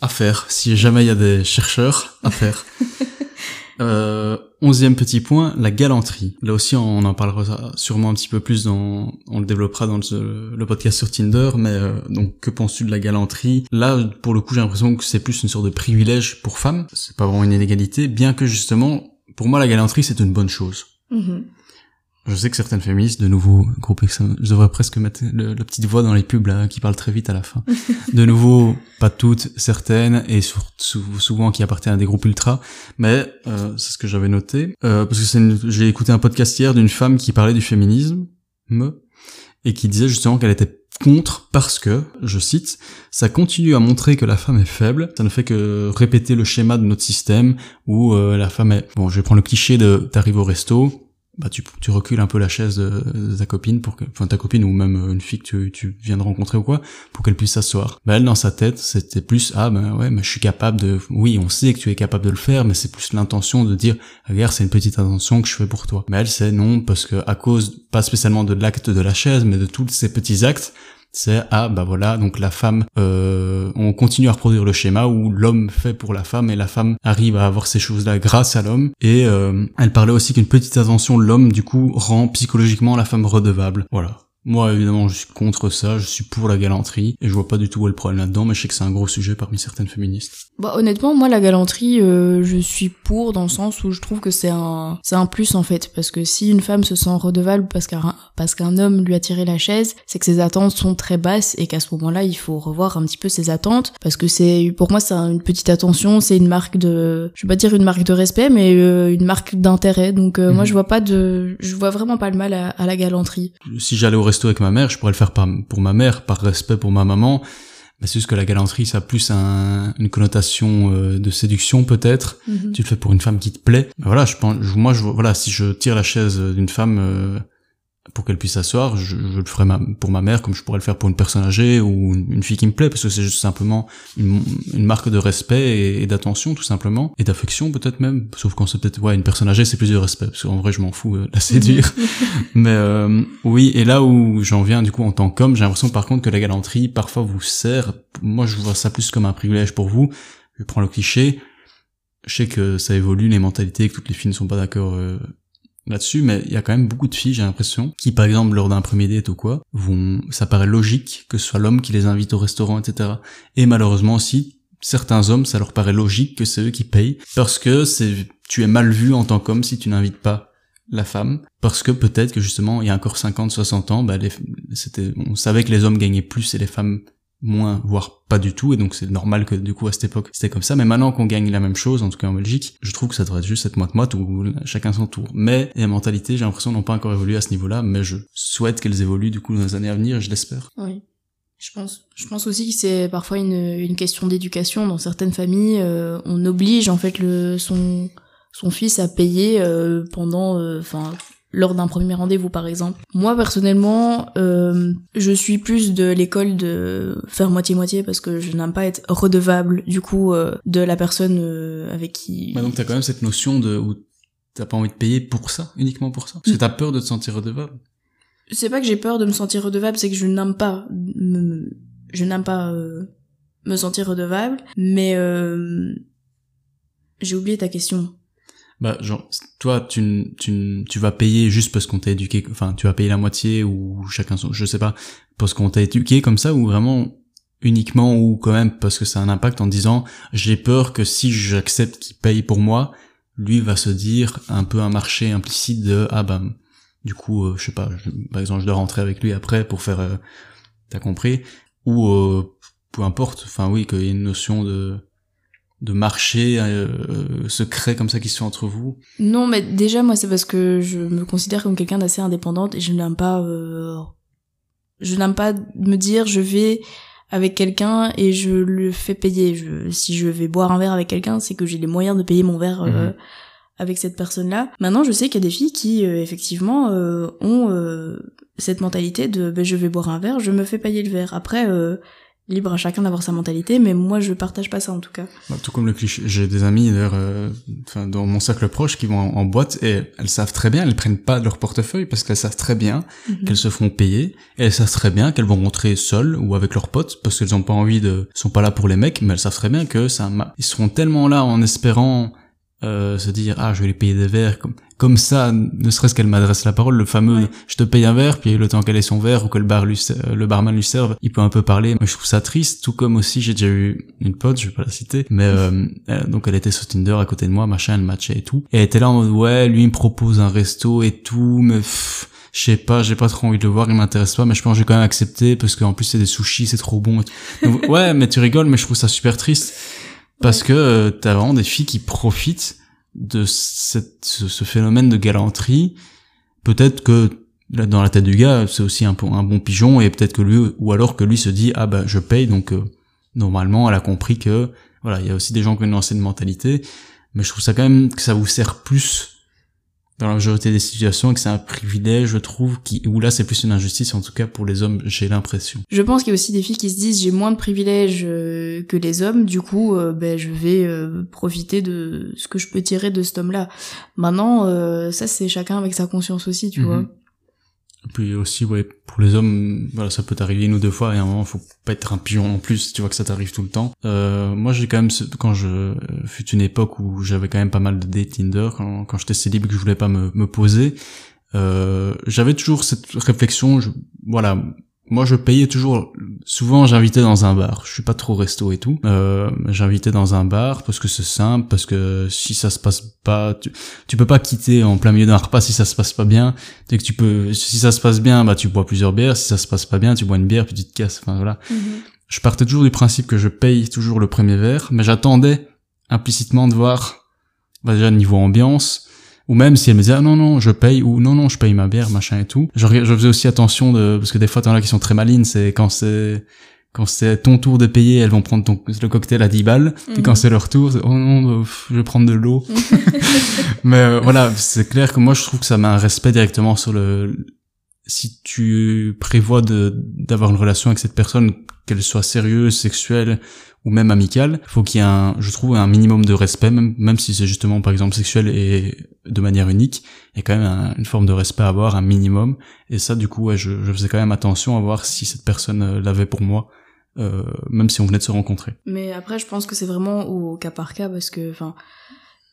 À faire, si jamais il y a des chercheurs, à faire. Euh, onzième petit point, la galanterie. Là aussi, on en parlera sûrement un petit peu plus dans, on le développera dans le, podcast sur Tinder, mais euh, donc que penses-tu de la galanterie? Là, pour le coup, j'ai l'impression que c'est plus une sorte de privilège pour femmes. C'est pas vraiment une inégalité, bien que justement, pour moi, la galanterie, c'est une bonne chose. Mm-hmm. Je sais que certaines féministes, de nouveau, groupe je devrais presque mettre le, la petite voix dans les pubs là, qui parle très vite à la fin. de nouveau, pas toutes, certaines, et souvent qui appartiennent à des groupes ultra, mais euh, c'est ce que j'avais noté, euh, parce que j'ai écouté un podcast hier d'une femme qui parlait du féminisme, et qui disait justement qu'elle était contre parce que, je cite, ça continue à montrer que la femme est faible, ça ne fait que répéter le schéma de notre système où euh, la femme est... Bon, je vais prendre le cliché de t'arrives au resto, bah tu, tu recules un peu la chaise de, ta copine pour que enfin ta copine ou même une fille que tu, tu viens de rencontrer ou quoi pour qu'elle puisse s'asseoir. Bah elle dans sa tête c'était plus ah ben ouais mais je suis capable de oui on sait que tu es capable de le faire mais c'est plus l'intention de dire regarde c'est une petite attention que je fais pour toi. Mais elle c'est non parce que à cause pas spécialement de l'acte de la chaise mais de tous ces petits actes c'est ah bah voilà donc la femme euh, on continue à reproduire le schéma où l'homme fait pour la femme et la femme arrive à avoir ces choses là grâce à l'homme. Et euh, elle parlait aussi qu'une petite attention de l'homme du coup rend psychologiquement la femme redevable. Voilà moi, évidemment, je suis contre ça, je suis pour la galanterie, et je vois pas du tout où est le problème là-dedans, mais je sais que c'est un gros sujet parmi certaines féministes. Bah, honnêtement, moi, la galanterie, euh, je suis pour dans le sens où je trouve que c'est un, c'est un plus, en fait, parce que si une femme se sent redevable parce qu'un, parce qu'un homme lui a tiré la chaise, c'est que ses attentes sont très basses, et qu'à ce moment-là, il faut revoir un petit peu ses attentes, parce que c'est, pour moi, c'est une petite attention, c'est une marque de, je vais pas dire une marque de respect, mais euh, une marque d'intérêt, donc euh, moi, mhm. je vois pas de, je vois vraiment pas le mal à, à la galanterie. Si j'allais au resto avec ma mère, je pourrais le faire par, pour ma mère, par respect pour ma maman. Mais c'est juste que la galanterie, ça a plus un, une connotation euh, de séduction peut-être. Mhm. Tu le fais pour une femme qui te plaît. Mais voilà, je pense, moi, je, voilà, si je tire la chaise d'une femme, euh, pour qu'elle puisse s'asseoir, je, je, le ferai pour ma mère comme je pourrais le faire pour une personne âgée ou une, fille qui me plaît, parce que c'est juste simplement une, une, marque de respect et, d'attention tout simplement, et d'affection peut-être même, sauf quand c'est peut-être ouais une personne âgée c'est plus de respect, parce qu'en vrai je m'en fous euh, de la séduire, mais euh, oui et là où j'en viens du coup en tant qu'homme, j'ai l'impression par contre que la galanterie parfois vous sert, moi je vois ça plus comme un privilège pour vous, je prends le cliché, je sais que ça évolue les mentalités, que toutes les filles ne sont pas d'accord euh, là-dessus, mais il y a quand même beaucoup de filles, j'ai l'impression, qui par exemple lors d'un premier date ou quoi, vont, ça paraît logique que ce soit l'homme qui les invite au restaurant, etc. Et malheureusement aussi, certains hommes, ça leur paraît logique que c'est eux qui payent, parce que c'est, tu es mal vu en tant qu'homme si tu n'invites pas la femme, parce que peut-être que justement, il y a encore 50, 60 ans, bah, c'était, on savait que les hommes gagnaient plus et les femmes moins, voire pas du tout, et donc c'est normal que du coup à cette époque c'était comme ça, mais maintenant qu'on gagne la même chose, en tout cas en Belgique, je trouve que ça devrait juste être moite-moite ou chacun son tour. Mais les mentalités, j'ai l'impression, n'ont pas encore évolué à ce niveau-là, mais je souhaite qu'elles évoluent du coup dans les années à venir, je l'espère. Oui. Je pense, je pense aussi que c'est parfois une, une question d'éducation. Dans certaines familles, euh, on oblige en fait le son son fils à payer euh, pendant, euh, enfin lors d'un premier rendez-vous par exemple. Moi personnellement, euh, je suis plus de l'école de faire moitié-moitié parce que je n'aime pas être redevable du coup euh, de la personne euh, avec qui... Bah donc t'as quand même cette notion de où t'as pas envie de payer pour ça, uniquement pour ça? Parce que t'as peur de te sentir redevable C'est pas que j'ai peur de me sentir redevable, c'est que je n'aime pas me... je n'aime pas me sentir redevable, mais j'ai oublié ta question. Bah, genre, toi, tu, tu, tu vas payer juste parce qu'on t'a éduqué, enfin, tu vas payer la moitié ou chacun son, je sais pas, parce qu'on t'a éduqué comme ça ou vraiment uniquement ou quand même parce que ça a un impact en disant, j'ai peur que si j'accepte qu'il paye pour moi, lui va se dire un peu un marché implicite de, ah bah, du coup, euh, je sais pas, par exemple, je dois rentrer avec lui après pour faire, euh, t'as compris, ou euh, peu importe, enfin oui, qu'il y ait une notion de, de marché euh, secret comme ça qui sont entre vous? Non, mais déjà moi c'est parce que je me considère comme quelqu'un d'assez indépendante et je n'aime pas euh, je n'aime pas me dire je vais avec quelqu'un et je le fais payer. Je, si je vais boire un verre avec quelqu'un, c'est que j'ai les moyens de payer mon verre euh, mhm. avec cette personne-là. Maintenant, je sais qu'il y a des filles qui euh, effectivement euh, ont cette mentalité de ben, je vais boire un verre, je me fais payer le verre. Après libre à chacun d'avoir sa mentalité, mais moi je partage pas ça en tout cas. Bah, tout comme le cliché, j'ai des amis d'ailleurs, euh, dans mon cercle proche qui vont en, boîte et elles savent très bien, elles prennent pas leur portefeuille parce qu'elles savent très bien mhm. qu'elles se font payer et elles savent très bien qu'elles vont rentrer seules ou avec leurs potes parce qu'elles ont pas envie de, sont pas là pour les mecs, mais elles savent très bien que ça, ils seront tellement là en espérant euh, se dire ah je vais lui payer des verres comme comme ça ne serait-ce qu'elle m'adresse la parole le fameux je te paye un verre puis le temps qu'elle ait son verre ou que le bar lui le barman lui serve il peut un peu parler mais je trouve ça triste tout comme aussi j'ai déjà eu une pote je vais pas la citer mais euh, donc elle était sur Tinder à côté de moi machin elle matchait et tout et elle était là en mode ouais lui il me propose un resto et tout mais je sais pas, j'ai pas trop envie de le voir, il m'intéresse pas, mais je pense que j'ai quand même accepté parce qu'en plus c'est des sushis, c'est trop bon. ouais, mais tu rigoles, mais je trouve ça super triste. Parce que euh, t'as vraiment des filles qui profitent de cette, ce, phénomène de galanterie. Peut-être que là, dans la tête du gars, c'est aussi un, un bon pigeon et peut-être que lui, ou alors que lui se dit ah bah je paye donc euh, normalement elle a compris que voilà il y a aussi des gens qui ont une ancienne mentalité. Mais je trouve ça quand même que ça vous sert plus dans la majorité des situations et que c'est un privilège, je trouve, qui, où là c'est plus une injustice, en tout cas pour les hommes, j'ai l'impression. Je pense qu'il y a aussi des filles qui se disent j'ai moins de privilèges euh, que les hommes, du coup, euh, ben je vais euh, profiter de ce que je peux tirer de cet homme-là. Maintenant, ça c'est chacun avec sa conscience aussi, tu mhm. vois. Puis aussi, ouais, pour les hommes, voilà, ça peut t'arriver une ou deux fois et à un moment, faut pas être un pigeon en plus, tu vois que ça t'arrive tout le temps. Euh, moi, j'ai quand même, quand je, fut une époque où j'avais quand même pas mal de dates Tinder, quand, quand j'étais célib que je voulais pas me, me poser, euh, j'avais toujours cette réflexion, je, voilà, moi je payais toujours souvent j'invitais dans un bar. Je suis pas trop resto et tout. Euh, j'invitais dans un bar parce que c'est simple parce que si ça se passe pas tu, tu peux pas quitter en plein milieu d'un repas si ça se passe pas bien. Dès que tu peux si ça se passe bien bah tu bois plusieurs bières. Si ça se passe pas bien tu bois une bière puis tu te casses. Enfin voilà. Mhm. je partais toujours du principe que je paye toujours le premier verre mais j'attendais implicitement de voir bah, déjà niveau ambiance ou même si elle me disait ah non non je paye ou non non je paye ma bière machin et tout. Je, je faisais aussi attention de parce que des fois t'en as qui sont très malines c'est quand c'est quand c'est ton tour de payer elles vont prendre ton le cocktail à 10 balles. Puis quand mhm. c'est leur tour oh non bah, je vais prendre de l'eau. Mais euh, voilà c'est clair que moi je trouve que ça met un respect directement sur le si tu prévois d'avoir une relation avec cette personne qu'elle soit sérieuse sexuelle ou même amical, faut qu'il y ait un, je trouve, un minimum de respect, même, même si c'est justement par exemple sexuel et de manière unique, il y a quand même une forme de respect à avoir, un minimum. Et ça, du coup, ouais, je, je faisais quand même attention à voir si cette personne euh, l'avait pour moi, euh, même si on venait de se rencontrer. Mais après, je pense que c'est vraiment au cas par cas parce que, enfin,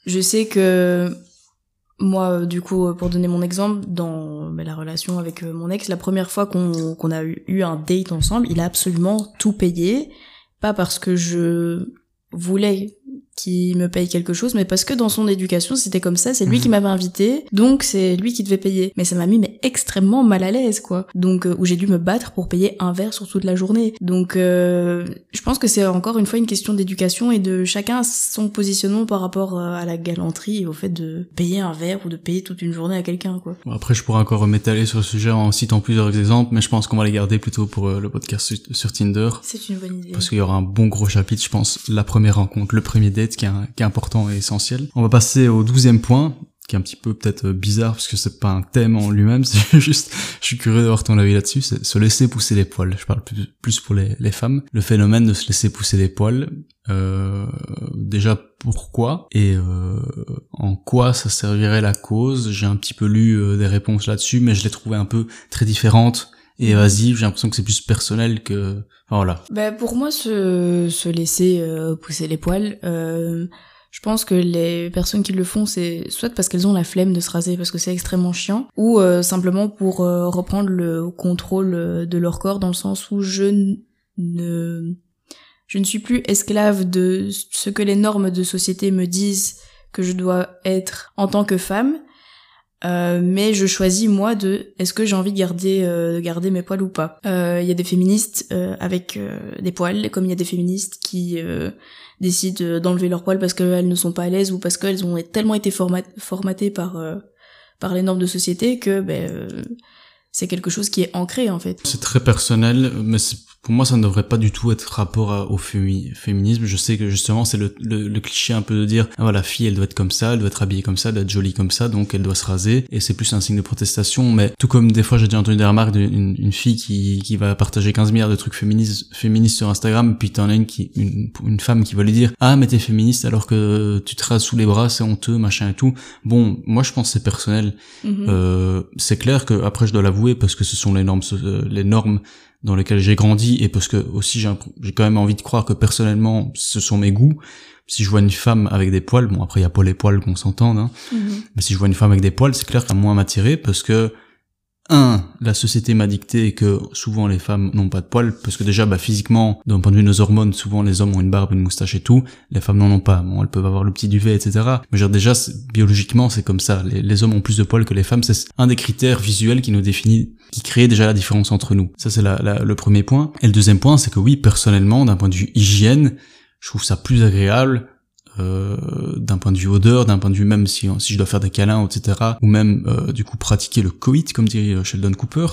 je sais que moi, du coup, pour donner mon exemple, dans bah, la relation avec euh, mon ex, la première fois qu'on a eu un date ensemble, il a absolument tout payé. Pas parce que je voulais qui me paye quelque chose, mais parce que dans son éducation, c'était comme ça, c'est lui qui mhm. m'avait invité, donc c'est lui qui devait payer. Mais ça m'a mis mais extrêmement mal à l'aise, quoi. Donc, euh, où j'ai dû me battre pour payer un verre sur toute la journée. Donc, euh, je pense que c'est encore une fois une question d'éducation et de chacun son positionnement par rapport euh, à la galanterie et au fait de payer un verre ou de payer toute une journée à quelqu'un, quoi. après, je pourrais encore m'étaler sur le sujet en citant plusieurs exemples, mais je pense qu'on va les garder plutôt pour le podcast sur Tinder. C'est une bonne idée. Parce qu'il y aura un bon gros chapitre, je pense, la première rencontre, le premier date qui est, important et essentiel. On va passer au douzième point, qui est un petit peu peut-être euh, bizarre parce que c'est pas un thème en lui-même, c'est juste, je suis curieux d'avoir ton avis là-dessus, c'est se laisser pousser les poils. Je parle plus, pour les, femmes. Le phénomène de se laisser pousser les poils, euh, déjà pourquoi et euh, en quoi ça servirait la cause? J'ai un petit peu lu euh, des réponses là-dessus, mais je les trouvais un peu très différentes et évasives. J'ai l'impression que c'est plus personnel que voilà. Ben pour moi, se, se laisser euh, pousser les poils. Euh, je pense que les personnes qui le font, c'est soit parce qu'elles ont la flemme de se raser parce que c'est extrêmement chiant, ou euh, simplement pour euh, reprendre le contrôle euh, de leur corps dans le sens où je ne je ne suis plus esclave de ce que les normes de société me disent que je dois être en tant que femme, euh, mais je choisis moi de est-ce que j'ai envie de garder euh, garder mes poils ou pas. Il y a des féministes avec des poils, comme il y a des féministes qui décident d'enlever leurs poils parce qu'elles ne sont pas à l'aise ou parce qu'elles ont tellement été formatées par euh, par les normes de société que ben euh, c'est quelque chose qui est ancré en fait. C'est très personnel, mais pour moi ça ne devrait pas du tout être rapport au féminisme. Je sais que justement c'est le, le, cliché un peu de dire ah voilà la fille elle doit être comme ça, elle doit être habillée comme ça, elle doit être jolie comme ça, donc elle doit se raser et c'est plus un signe de protestation. Mais tout comme des fois j'ai déjà entendu des remarques d'une une fille qui, qui va partager 15 milliards de trucs féministes, féministes sur Instagram, puis t'en as une qui une, une femme qui va lui dire ah mais t'es féministe alors que tu te rases sous les bras, c'est honteux machin et tout. Bon moi je pense que c'est personnel. Mm-hmm. euh, c'est clair que après je dois l'avouer parce que ce sont les normes, euh, les normes dans lesquelles j'ai grandi et parce que aussi j'ai quand même envie de croire que personnellement ce sont mes goûts. Si je vois une femme avec des poils, bon après il y a pas les poils qu'on s'entende, hein, mm-hmm. mais si je vois une femme avec des poils, c'est clair qu'elle a moins m'attirer parce que un, la société m'a dicté que souvent les femmes n'ont pas de poils, parce que déjà, bah, physiquement, d'un point de vue de nos hormones, souvent les hommes ont une barbe, une moustache et tout, les femmes n'en ont pas. Bon, elles peuvent avoir le petit duvet, etc. Mais genre déjà, biologiquement, c'est comme ça. Les, hommes ont plus de poils que les femmes. C'est un des critères visuels qui nous définit, qui crée déjà la différence entre nous. Ça, c'est le premier point. Et le deuxième point, c'est que oui, personnellement, d'un point de vue hygiène, je trouve ça plus agréable euh, d'un point de vue odeur, d'un point de vue même si, si je dois faire des câlins, etc. Ou même euh, du coup pratiquer le coït, comme dirait euh, Sheldon Cooper,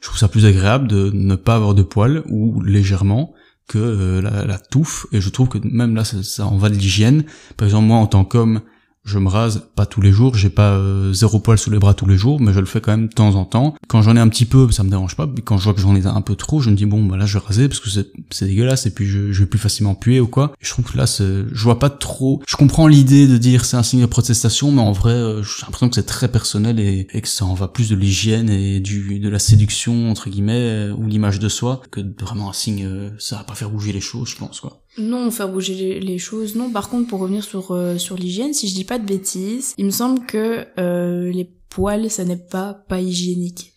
je trouve ça plus agréable de ne pas avoir de poils ou légèrement que la, la, touffe. Et je trouve que même là, ça, ça en va de l'hygiène. Par exemple, moi en tant qu'homme, je me rase pas tous les jours, j'ai pas euh, zéro poil sous les bras tous les jours, mais je le fais quand même de temps en temps. Quand j'en ai un petit peu, ça me dérange pas. quand je vois que j'en ai un peu trop, je me dis bon bah là je vais raser parce que c'est dégueulasse et puis je, je, vais plus facilement puer ou quoi. je trouve que là je vois pas trop. Je comprends l'idée de dire c'est un signe de protestation, mais en vrai euh, j'ai l'impression que c'est très personnel et, et, que ça en va plus de l'hygiène et du de la séduction entre guillemets euh, ou l'image de soi que vraiment un signe. ça va pas faire bouger les choses, je pense quoi. Non, faire bouger les choses, non. Par contre, pour revenir sur euh, sur l'hygiène, si je dis pas de bêtises, il me semble que euh, les poils, ça n'est pas pas hygiénique.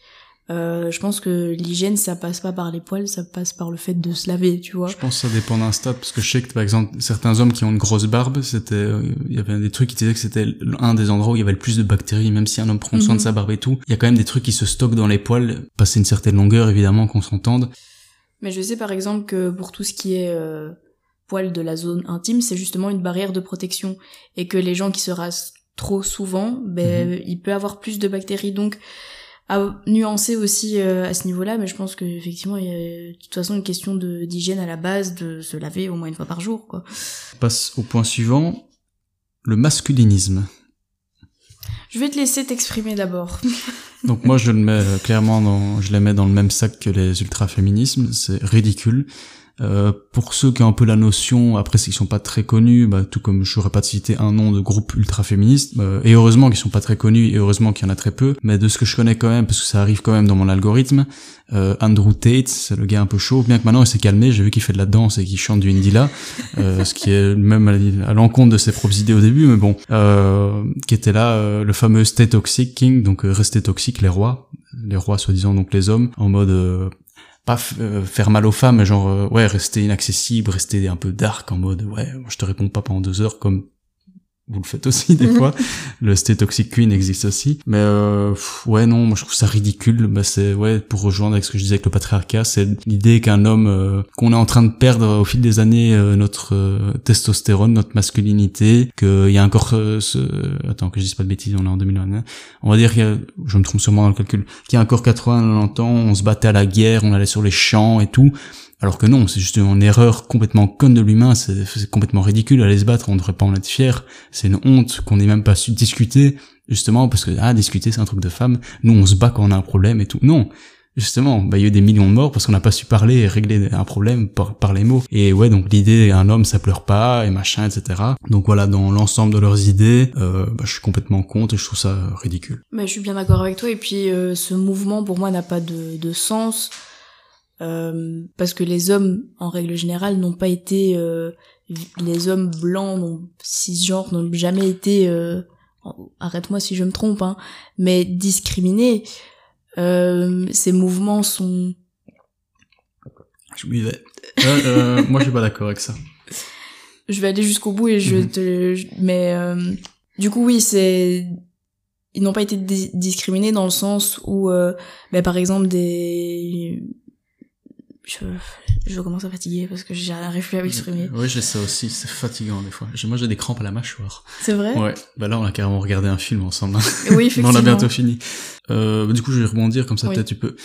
Euh, je pense que l'hygiène, ça passe pas par les poils, ça passe par le fait de se laver, tu vois. Je pense que ça dépend d'un stade, parce que je sais que par exemple certains hommes qui ont une grosse barbe, c'était, il y avait des trucs qui disaient que c'était un des endroits où il y avait le plus de bactéries, même si un homme prend soin de mhm. sa barbe et tout. Il y a quand même des trucs qui se stockent dans les poils, passer une certaine longueur évidemment qu'on s'entende. Mais je sais par exemple que pour tout ce qui est poils de la zone intime, c'est justement une barrière de protection et que les gens qui se rasent trop souvent, ben, mhm. il peut avoir plus de bactéries. Donc, à nuancer aussi euh, à ce niveau-là, mais je pense qu'effectivement, il y a de toute façon une question d'hygiène à la base, de se laver au moins une fois par jour. Quoi. On passe au point suivant, le masculinisme. Je vais te laisser t'exprimer d'abord. Donc moi je le mets euh, clairement dans, je les mets dans le même sac que les ultra-féminismes, c'est ridicule. Euh, pour ceux qui ont un peu la notion, après s'ils sont pas très connus, bah, tout comme je n'aurais pas cité un nom de groupe ultra féministe, bah, et heureusement qu'ils sont pas très connus, et heureusement qu'il y en a très peu, mais de ce que je connais quand même, parce que ça arrive quand même dans mon algorithme, euh, Andrew Tate, c'est le gars un peu chaud, bien que maintenant il s'est calmé, j'ai vu qu'il fait de la danse et qu'il chante du Indila, euh, ce qui est même à, l'encontre de ses propres idées au début, mais bon, euh, qui était là, euh, le fameux Stay Toxic King, donc rester toxique, les rois, les rois soi-disant donc les hommes, en mode pas euh, faire mal aux femmes, genre euh, ouais rester inaccessible, rester un peu dark en mode ouais je te réponds pas pendant deux heures comme vous le faites aussi des fois. le Stay Toxic Queen existe aussi. Mais euh, ouais non, moi je trouve ça ridicule. Bah c'est ouais pour rejoindre avec ce que je disais avec le patriarcat, c'est l'idée qu'un homme euh, qu'on est en train de perdre au fil des années euh, notre euh, testostérone, notre masculinité, qu'il y a encore ce attends que je dise pas de bêtises, on est en 2021. On va dire qu'il y a, je me trompe sûrement dans le calcul, qu'il y a encore 80 90 ans, on se battait à la guerre, on allait sur les champs et tout. Alors que non, c'est juste une erreur complètement conne de l'humain, c'est complètement ridicule, aller se battre, on devrait pas en être fier, c'est une honte qu'on n'ait même pas su discuter, justement, parce que, ah, discuter c'est un truc de femme, nous on se bat quand on a un problème et tout. Non, justement, bah, il y a eu des millions de morts parce qu'on n'a pas su parler et régler un problème par, par les mots. Et ouais, donc l'idée, un homme, ça pleure pas, et machin, etc. Donc voilà, dans l'ensemble de leurs idées, euh, bah, je suis complètement contre et je trouve ça ridicule. Mais je suis bien d'accord avec toi, et puis euh, ce mouvement, pour moi, n'a pas de, de sens euh, parce que les hommes, en règle générale, n'ont pas été euh, les hommes blancs, non cisgenres, n'ont jamais été, euh, arrête-moi si je me trompe, hein, mais discriminés. ces mouvements sont. Je m'y vais. moi, je suis pas d'accord avec ça. Je vais aller jusqu'au bout et je mhm. te, mais du coup, oui, c'est ils n'ont pas été discriminés dans le sens où, euh, ben, par exemple, des je, je commence à fatiguer parce que j'arrive plus à m'exprimer. Oui, j'ai ça aussi, c'est fatigant des fois. Moi, j'ai des crampes à la mâchoire. C'est vrai? Ouais. Bah là, on a carrément regardé un film ensemble. Oui, effectivement. on a bientôt fini. Euh, du coup, je vais rebondir comme ça, peut-être tu peux.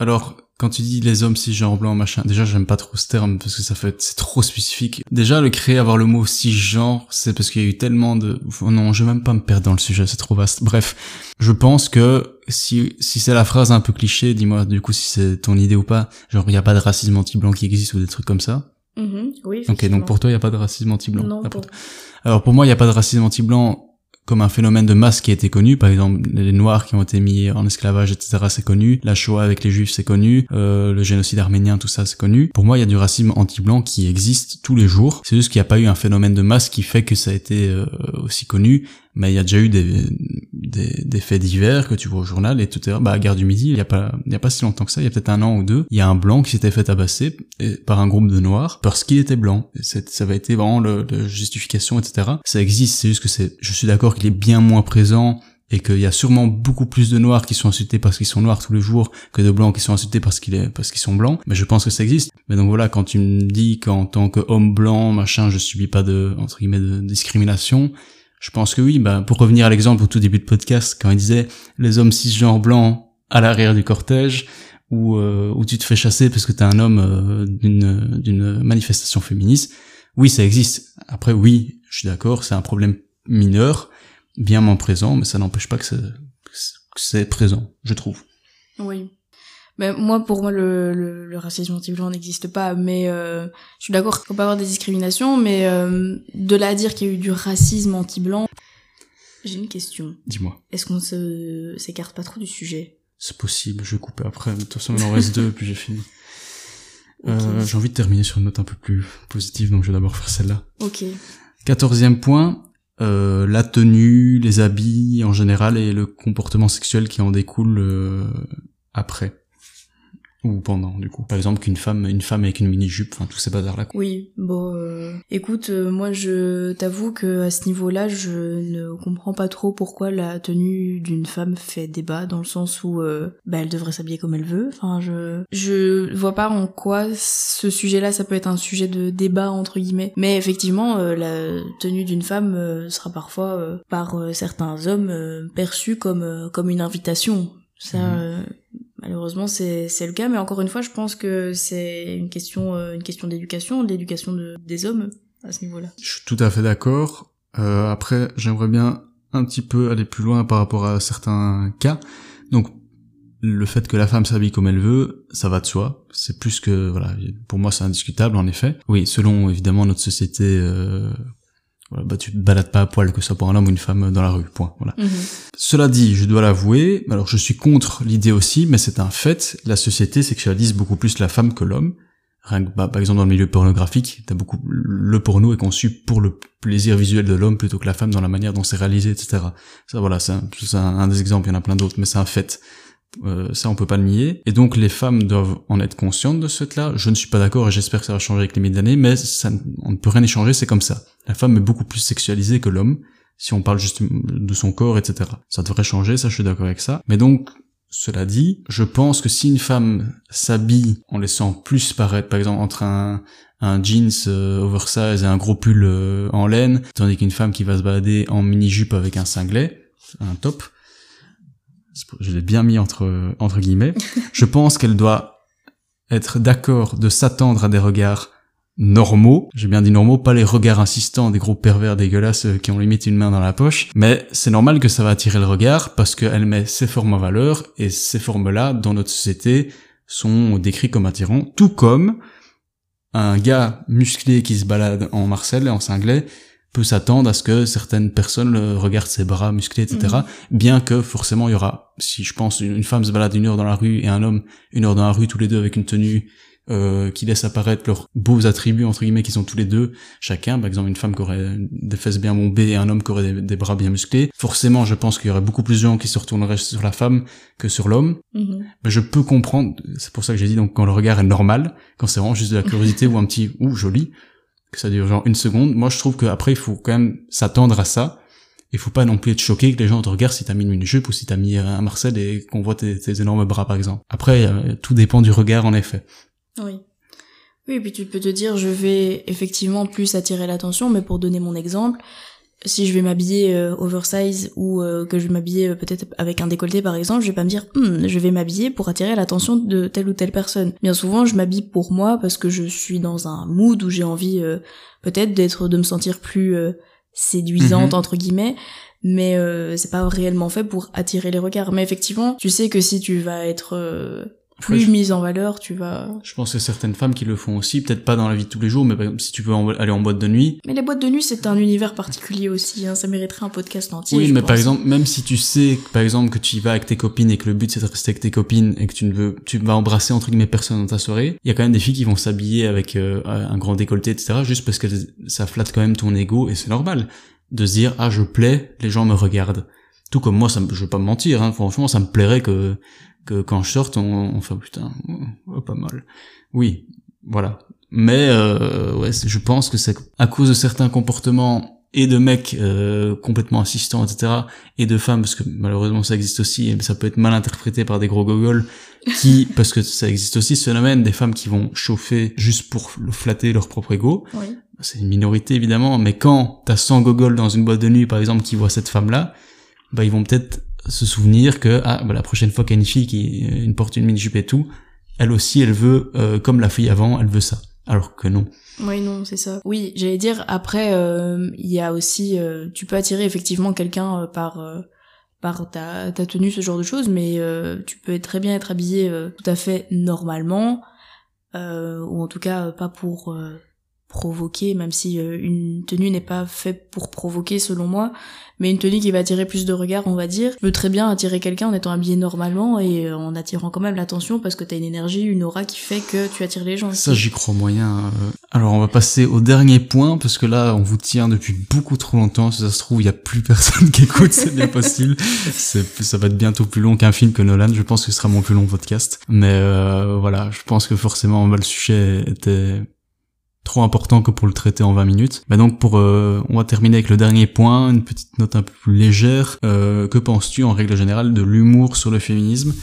Alors, quand tu dis les hommes cisgenres blancs machin, déjà j'aime pas trop ce terme parce que ça fait c'est trop spécifique. Déjà le créer avoir le mot cisgenre, c'est parce qu'il y a eu tellement de non, je vais même pas me perdre dans le sujet, c'est trop vaste. Bref, je pense que si si c'est la phrase un peu cliché, dis-moi du coup si c'est ton idée ou pas, genre il y a pas de racisme anti-blanc qui existe ou des trucs comme ça? Mm oui. Ok, donc pour toi il y a pas de racisme anti-blanc. Non. Alors pour moi il y a pas de racisme anti-blanc comme un phénomène de masse qui été connu. Par exemple, les Noirs qui ont été mis en esclavage, etc., c'est connu. La Shoah avec les Juifs, c'est connu. Euh, le génocide arménien, tout ça, c'est connu. Pour moi, il y a du racisme anti-blanc qui existe tous les jours. C'est juste qu'il n'y a pas eu un phénomène de masse qui fait que ça a été euh, aussi connu mais il y a déjà eu des, des, des, faits divers que tu vois au journal et tout à l'heure, bah, à Gare du Midi, il y a pas, il y a pas si longtemps que ça, il y a peut-être un an ou deux, il y a un blanc qui s'était fait tabasser par un groupe de noirs parce qu'il était blanc. Et ça avait été vraiment le, justification, etc. Ça existe, c'est juste que c'est, je suis d'accord qu'il est bien moins présent et qu'il y a sûrement beaucoup plus de noirs qui sont insultés parce qu'ils sont noirs tous les jours que de blancs qui sont insultés parce qu'ils parce qu'ils sont blancs. Mais je pense que ça existe. Mais donc voilà, quand tu me dis qu'en tant qu'homme blanc, machin, je subis pas de, entre guillemets, de discrimination, je pense que oui. Bah, pour revenir à l'exemple au tout début de podcast, quand il disait les hommes cisgenres blancs à l'arrière du cortège, où, euh, où tu te fais chasser parce que t'es un homme euh, d'une d'une manifestation féministe. Oui, ça existe. Après, oui, je suis d'accord, c'est un problème mineur, bien moins présent, mais ça n'empêche pas que c'est présent, je trouve. Oui. Mais moi, pour moi, le, le, racisme anti-blanc n'existe pas. Mais euh, je suis d'accord qu'on peut avoir des discriminations, mais euh, de là à dire qu'il y a eu du racisme anti-blanc, j'ai une question. Dis-moi. Est-ce qu'on se s'écarte pas trop du sujet? C'est possible. Je vais couper après. De toute façon, il en reste deux, puis j'ai fini. Euh, j'ai envie de terminer sur une note un peu plus positive, donc je vais d'abord faire celle-là. Ok. Quatorzième point, euh, la tenue, les habits en général et le comportement sexuel qui en découle euh, après ou pendant du coup. Par exemple qu'une femme une femme avec une mini jupe enfin tous ces bazars là oui bon euh, écoute euh, moi je t'avoue que à ce niveau là je ne comprends pas trop pourquoi la tenue d'une femme fait débat dans le sens où euh, bah elle devrait s'habiller comme elle veut. Enfin je je vois pas en quoi ce sujet là ça peut être un sujet de débat entre guillemets. Mais effectivement la tenue d'une femme sera parfois par certains hommes perçue comme comme une invitation. Ça mhm. Malheureusement, c'est le cas, mais encore une fois, je pense que c'est une question euh, une question d'éducation, d'éducation de, des hommes à ce niveau-là. Je suis tout à fait d'accord. Euh, après, j'aimerais bien un petit peu aller plus loin par rapport à certains cas. Donc, le fait que la femme s'habille comme elle veut, ça va de soi. C'est plus que voilà, pour moi, c'est indiscutable en effet. Oui, selon évidemment notre société euh, voilà, bah tu te balades pas à poil que ce soit pour un homme ou une femme dans la rue, point. Voilà. Mhm. Cela dit, je dois l'avouer, alors je suis contre l'idée aussi, mais c'est un fait, la société sexualise beaucoup plus la femme que l'homme. Rien que, bah, par exemple dans le milieu pornographique, t'as beaucoup le porno est conçu pour le plaisir visuel de l'homme plutôt que la femme dans la manière dont c'est réalisé, etc. Ça voilà, c'est un, un, des exemples, il y en a plein d'autres, mais c'est un fait. Euh, ça, on peut pas le nier. Et donc, les femmes doivent en être conscientes de ce fait-là. Je ne suis pas d'accord et j'espère que ça va changer avec les milliers d'années, mais ça, on ne peut rien échanger, c'est comme ça. La femme est beaucoup plus sexualisée que l'homme, si on parle juste de son corps, etc. Ça devrait changer, ça, je suis d'accord avec ça. Mais donc, cela dit, je pense que si une femme s'habille en laissant plus paraître, par exemple, entre un, un jeans euh, oversize et un gros pull euh, en laine, tandis qu'une femme qui va se balader en mini-jupe avec un singlet, un top, je l'ai bien mis entre, entre guillemets, je pense qu'elle doit être d'accord de s'attendre à des regards normaux, j'ai bien dit normaux, pas les regards insistants des gros pervers dégueulasses euh, qui ont limite une main dans la poche, mais c'est normal que ça va attirer le regard parce qu'elle met ses formes en valeur et ces formes-là, dans notre société, sont décrits comme attirants, tout comme un gars musclé qui se balade en Marcel et en singlet peut s'attendre à ce que certaines personnes regardent ses bras musclés, etc. Mhm. Bien que forcément il y aura, si je pense une femme se balade une heure dans la rue et un homme une heure dans la rue, tous les deux avec une tenue euh, qui laisse apparaître leurs beaux attributs entre guillemets qui sont tous les deux chacun par exemple une femme qui aurait des fesses bien bombées et un homme qui aurait des, bras bien musclés forcément je pense qu'il y aurait beaucoup plus de gens qui se retourneraient sur la femme que sur l'homme mhm. mais je peux comprendre c'est pour ça que j'ai dit donc quand le regard est normal quand c'est vraiment juste de la curiosité ou un petit ou joli que ça dure genre une seconde moi je trouve qu'après il faut quand même s'attendre à ça il faut pas non plus être choqué que les gens te regardent si t'as mis une jupe ou si t'as mis un Marcel et qu'on voit tes, tes, énormes bras par exemple. Après, euh, tout dépend du regard en effet. Oui. Oui, et puis tu peux te dire, je vais effectivement plus attirer l'attention, mais pour donner mon exemple, si je vais m'habiller euh, oversize ou euh, que je vais m'habiller euh, peut-être avec un décolleté par exemple, je vais pas me dire hm, je vais m'habiller pour attirer l'attention de telle ou telle personne. Bien souvent, je m'habille pour moi parce que je suis dans un mood où j'ai envie peut-être d'être de me sentir plus séduisante mhm. entre guillemets, mais c'est pas réellement fait pour attirer les regards. Mais effectivement, tu sais que si tu vas être plus mise en valeur, tu vas. Je pense que certaines femmes qui le font aussi, peut-être pas dans la vie de tous les jours, mais par exemple, si tu veux aller en boîte de nuit. Mais les boîtes de nuit, c'est un univers particulier aussi, hein, ça mériterait un podcast entier. Oui, mais par exemple, même si tu sais, par exemple, que tu y vas avec tes copines et que le but c'est de rester avec tes copines et que tu ne veux, tu vas embrasser entre guillemets personne dans ta soirée, il y a quand même des filles qui vont s'habiller avec euh, un grand décolleté, etc., juste parce que ça flatte quand même ton ego et c'est normal de se dire ah je plais, les gens me regardent. Tout comme moi, ça me, je veux pas me mentir, hein, franchement, ça me plairait que que quand je sorte, on, on fait oh, putain, oh, pas mal. Oui, voilà. Mais euh, ouais, je pense que c'est à cause de certains comportements et de mecs euh, complètement assistants, etc., et de femmes, parce que malheureusement ça existe aussi, et ça peut être mal interprété par des gros gogoles, qui, parce que ça existe aussi ce phénomène, des femmes qui vont chauffer juste pour flatter leur propre ego. Oui. C'est une minorité évidemment, mais quand t'as 100 gogoles dans une boîte de nuit, par exemple, qui voient cette femme-là, bah ils vont peut-être se souvenir que ah bah, la prochaine fois qu'il y a une fille qui euh, une porte une mini jupe et tout, elle aussi elle veut euh, comme la fille avant, elle veut ça. Alors que non. Oui non c'est ça. Oui j'allais dire après euh, il y a aussi tu peux attirer effectivement quelqu'un par par ta, ta tenue ce genre de choses mais tu peux très bien être habillé tout à fait normalement ou en tout cas pas pour provoquer, même si euh, une tenue n'est pas faite pour provoquer selon moi, mais une tenue qui va attirer plus de regards, on va dire, peut très bien attirer quelqu'un en étant habillé normalement et euh, en attirant quand même l'attention parce que t'as une énergie, une aura qui fait que tu attires les gens. Ça, j'y crois moyen. Euh. Alors, on va passer au dernier point parce que là, on vous tient depuis beaucoup trop longtemps. Si ça se trouve, il y a plus personne qui écoute, c'est bien possible. ça va être bientôt plus long qu'un film que Nolan. Je pense que ce sera mon plus long podcast. Mais voilà, je pense que forcément, le sujet était trop important que pour le traiter en 20 minutes. Bah donc pour euh, on va terminer avec le dernier point, une petite note un peu plus légère. Euh, que penses-tu en règle générale de l'humour sur le féminisme?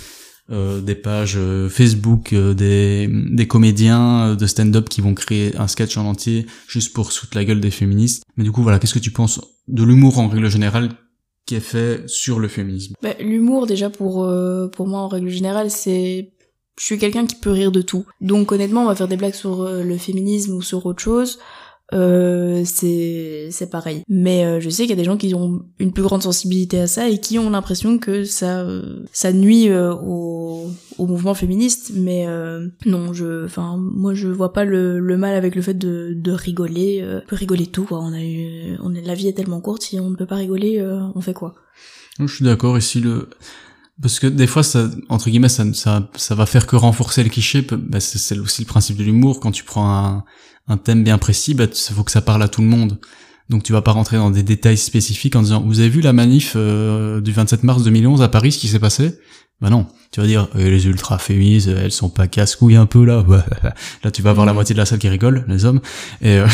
Euh, des pages Facebook, des, des comédiens de stand-up qui vont créer un sketch en entier juste pour foutre la gueule des féministes. Mais du coup, voilà, qu'est-ce que tu penses de l'humour en règle générale qui est fait sur le féminisme? Bah, L'humour, déjà, pour, pour moi, en règle générale, c'est je suis quelqu'un qui peut rire de tout. Donc honnêtement, on va faire des blagues sur euh, le féminisme ou sur autre chose. Euh, c'est c'est pareil. Mais euh, je sais qu'il y a des gens qui ont une plus grande sensibilité à ça et qui ont l'impression que ça euh, ça nuit au, au mouvement féministe. Mais non, je enfin moi je vois pas le, le mal avec le fait de, de rigoler. on peut rigoler tout quoi. On a eu on est la vie est tellement courte si on ne peut pas rigoler, on fait quoi? Je suis d'accord. Ici le parce que des fois, ça, entre guillemets, ça, ça, ça va faire que renforcer le cliché. Bah, c'est aussi le principe de l'humour. Quand tu prends un, thème bien précis, bah, faut que ça parle à tout le monde. Donc tu vas pas rentrer dans des détails spécifiques en disant vous avez vu la manif euh, du 27 mars 2011 à Paris ce qui s'est passé? Bah non, tu vas dire euh, les ultra féministes, elles sont pas casse-couilles un peu là. là, tu vas avoir la moitié de la salle qui rigole, les hommes. Et, euh,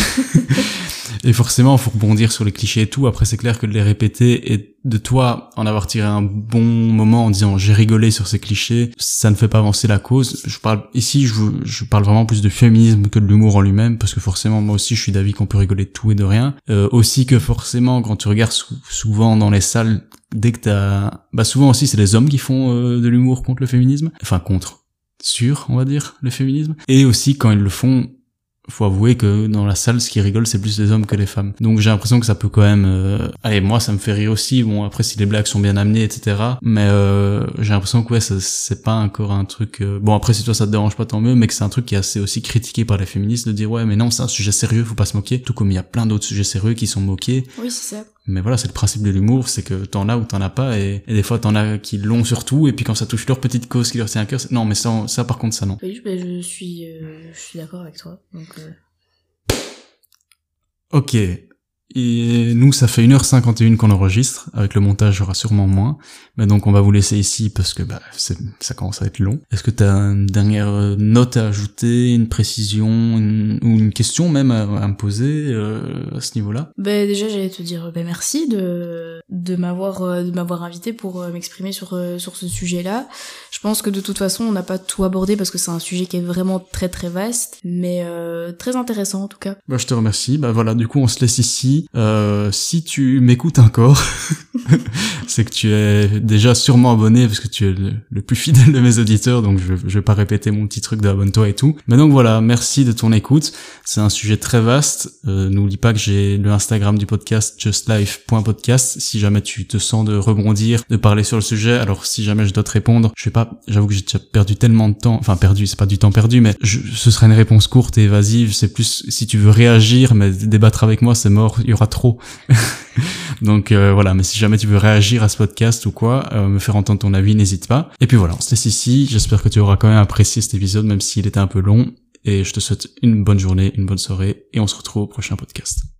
et forcément, faut rebondir sur les clichés et tout. Après, c'est clair que de les répéter et de toi en avoir tiré un bon moment en disant j'ai rigolé sur ces clichés, ça ne fait pas avancer la cause. Je parle ici, je, je parle vraiment plus de féminisme que de l'humour en lui-même parce que forcément, moi aussi, je suis d'avis qu'on peut rigoler de tout et de rien. Euh, aussi que forcément, quand tu regardes souvent dans les salles dès que t'as, bah souvent aussi c'est les hommes qui font euh, de l'humour contre le féminisme, enfin contre, sur on va dire le féminisme, et aussi quand ils le font, faut avouer que dans la salle, ce qui rigole, c'est plus les hommes que les femmes. Donc j'ai l'impression que ça peut quand même... Euh... Allez, moi, ça me fait rire aussi. Bon, après, si les blagues sont bien amenées, etc. Mais euh, j'ai l'impression que ouais, c'est pas encore un truc... Euh, bon, après, si toi, ça te dérange pas, tant mieux, mais que c'est un truc qui est assez aussi critiqué par les féministes, de dire, ouais, mais non, c'est un sujet sérieux, faut pas se moquer. Tout comme il y a plein d'autres sujets sérieux qui sont moqués. Oui, c'est ça. Mais voilà, c'est le principe de l'humour, c'est que t'en as ou t'en as pas, et, des fois t'en as qui l'ont surtout, et puis quand ça touche leur petite cause qui leur tient à cœur, non, mais ça, ça par contre, ça non. Oui, ben, je suis, euh, je suis d'accord avec toi. Donc, euh, Ok. Et nous, ça fait 1h51 qu'on enregistre. Avec le montage, j'aurai sûrement moins. Mais donc, on va vous laisser ici parce que bah, ça commence à être long. Est-ce que tu as une dernière euh, note à ajouter, une précision, ou une question même à, me poser euh, à ce niveau-là? Ben déjà, j'allais te dire ben, merci de, de m'avoir euh, de m'avoir invité pour m'exprimer sur, sur ce sujet-là. Je pense que de toute façon, on n'a pas tout abordé parce que c'est un sujet qui est vraiment très très vaste, mais très intéressant en tout cas. Bah, je te remercie. Bah voilà, du coup, on se laisse ici. Euh, si tu m'écoutes encore, c'est que tu es déjà sûrement abonné parce que tu es le, plus fidèle de mes auditeurs, donc je, je vais pas répéter mon petit truc d'abonne-toi et tout. Mais donc voilà, merci de ton écoute. C'est un sujet très vaste. Euh, N'oublie pas que j'ai le Instagram du podcast justlife.podcast. Si jamais tu te sens de rebondir, de parler sur le sujet, alors si jamais je dois te répondre, je sais pas, j'avoue que j'ai déjà perdu tellement de temps, enfin perdu, c'est pas du temps perdu, mais ce serait une réponse courte et évasive. C'est plus si tu veux réagir, mais débattre avec moi, c'est mort. Y aura trop. Donc euh, voilà, mais si jamais tu veux réagir à ce podcast ou quoi, euh, me faire entendre ton avis, n'hésite pas. Et puis voilà, on se ici. J'espère que tu auras quand même apprécié cet épisode, même s'il était un peu long. Et je te souhaite une bonne journée, une bonne soirée, et on se retrouve au prochain podcast.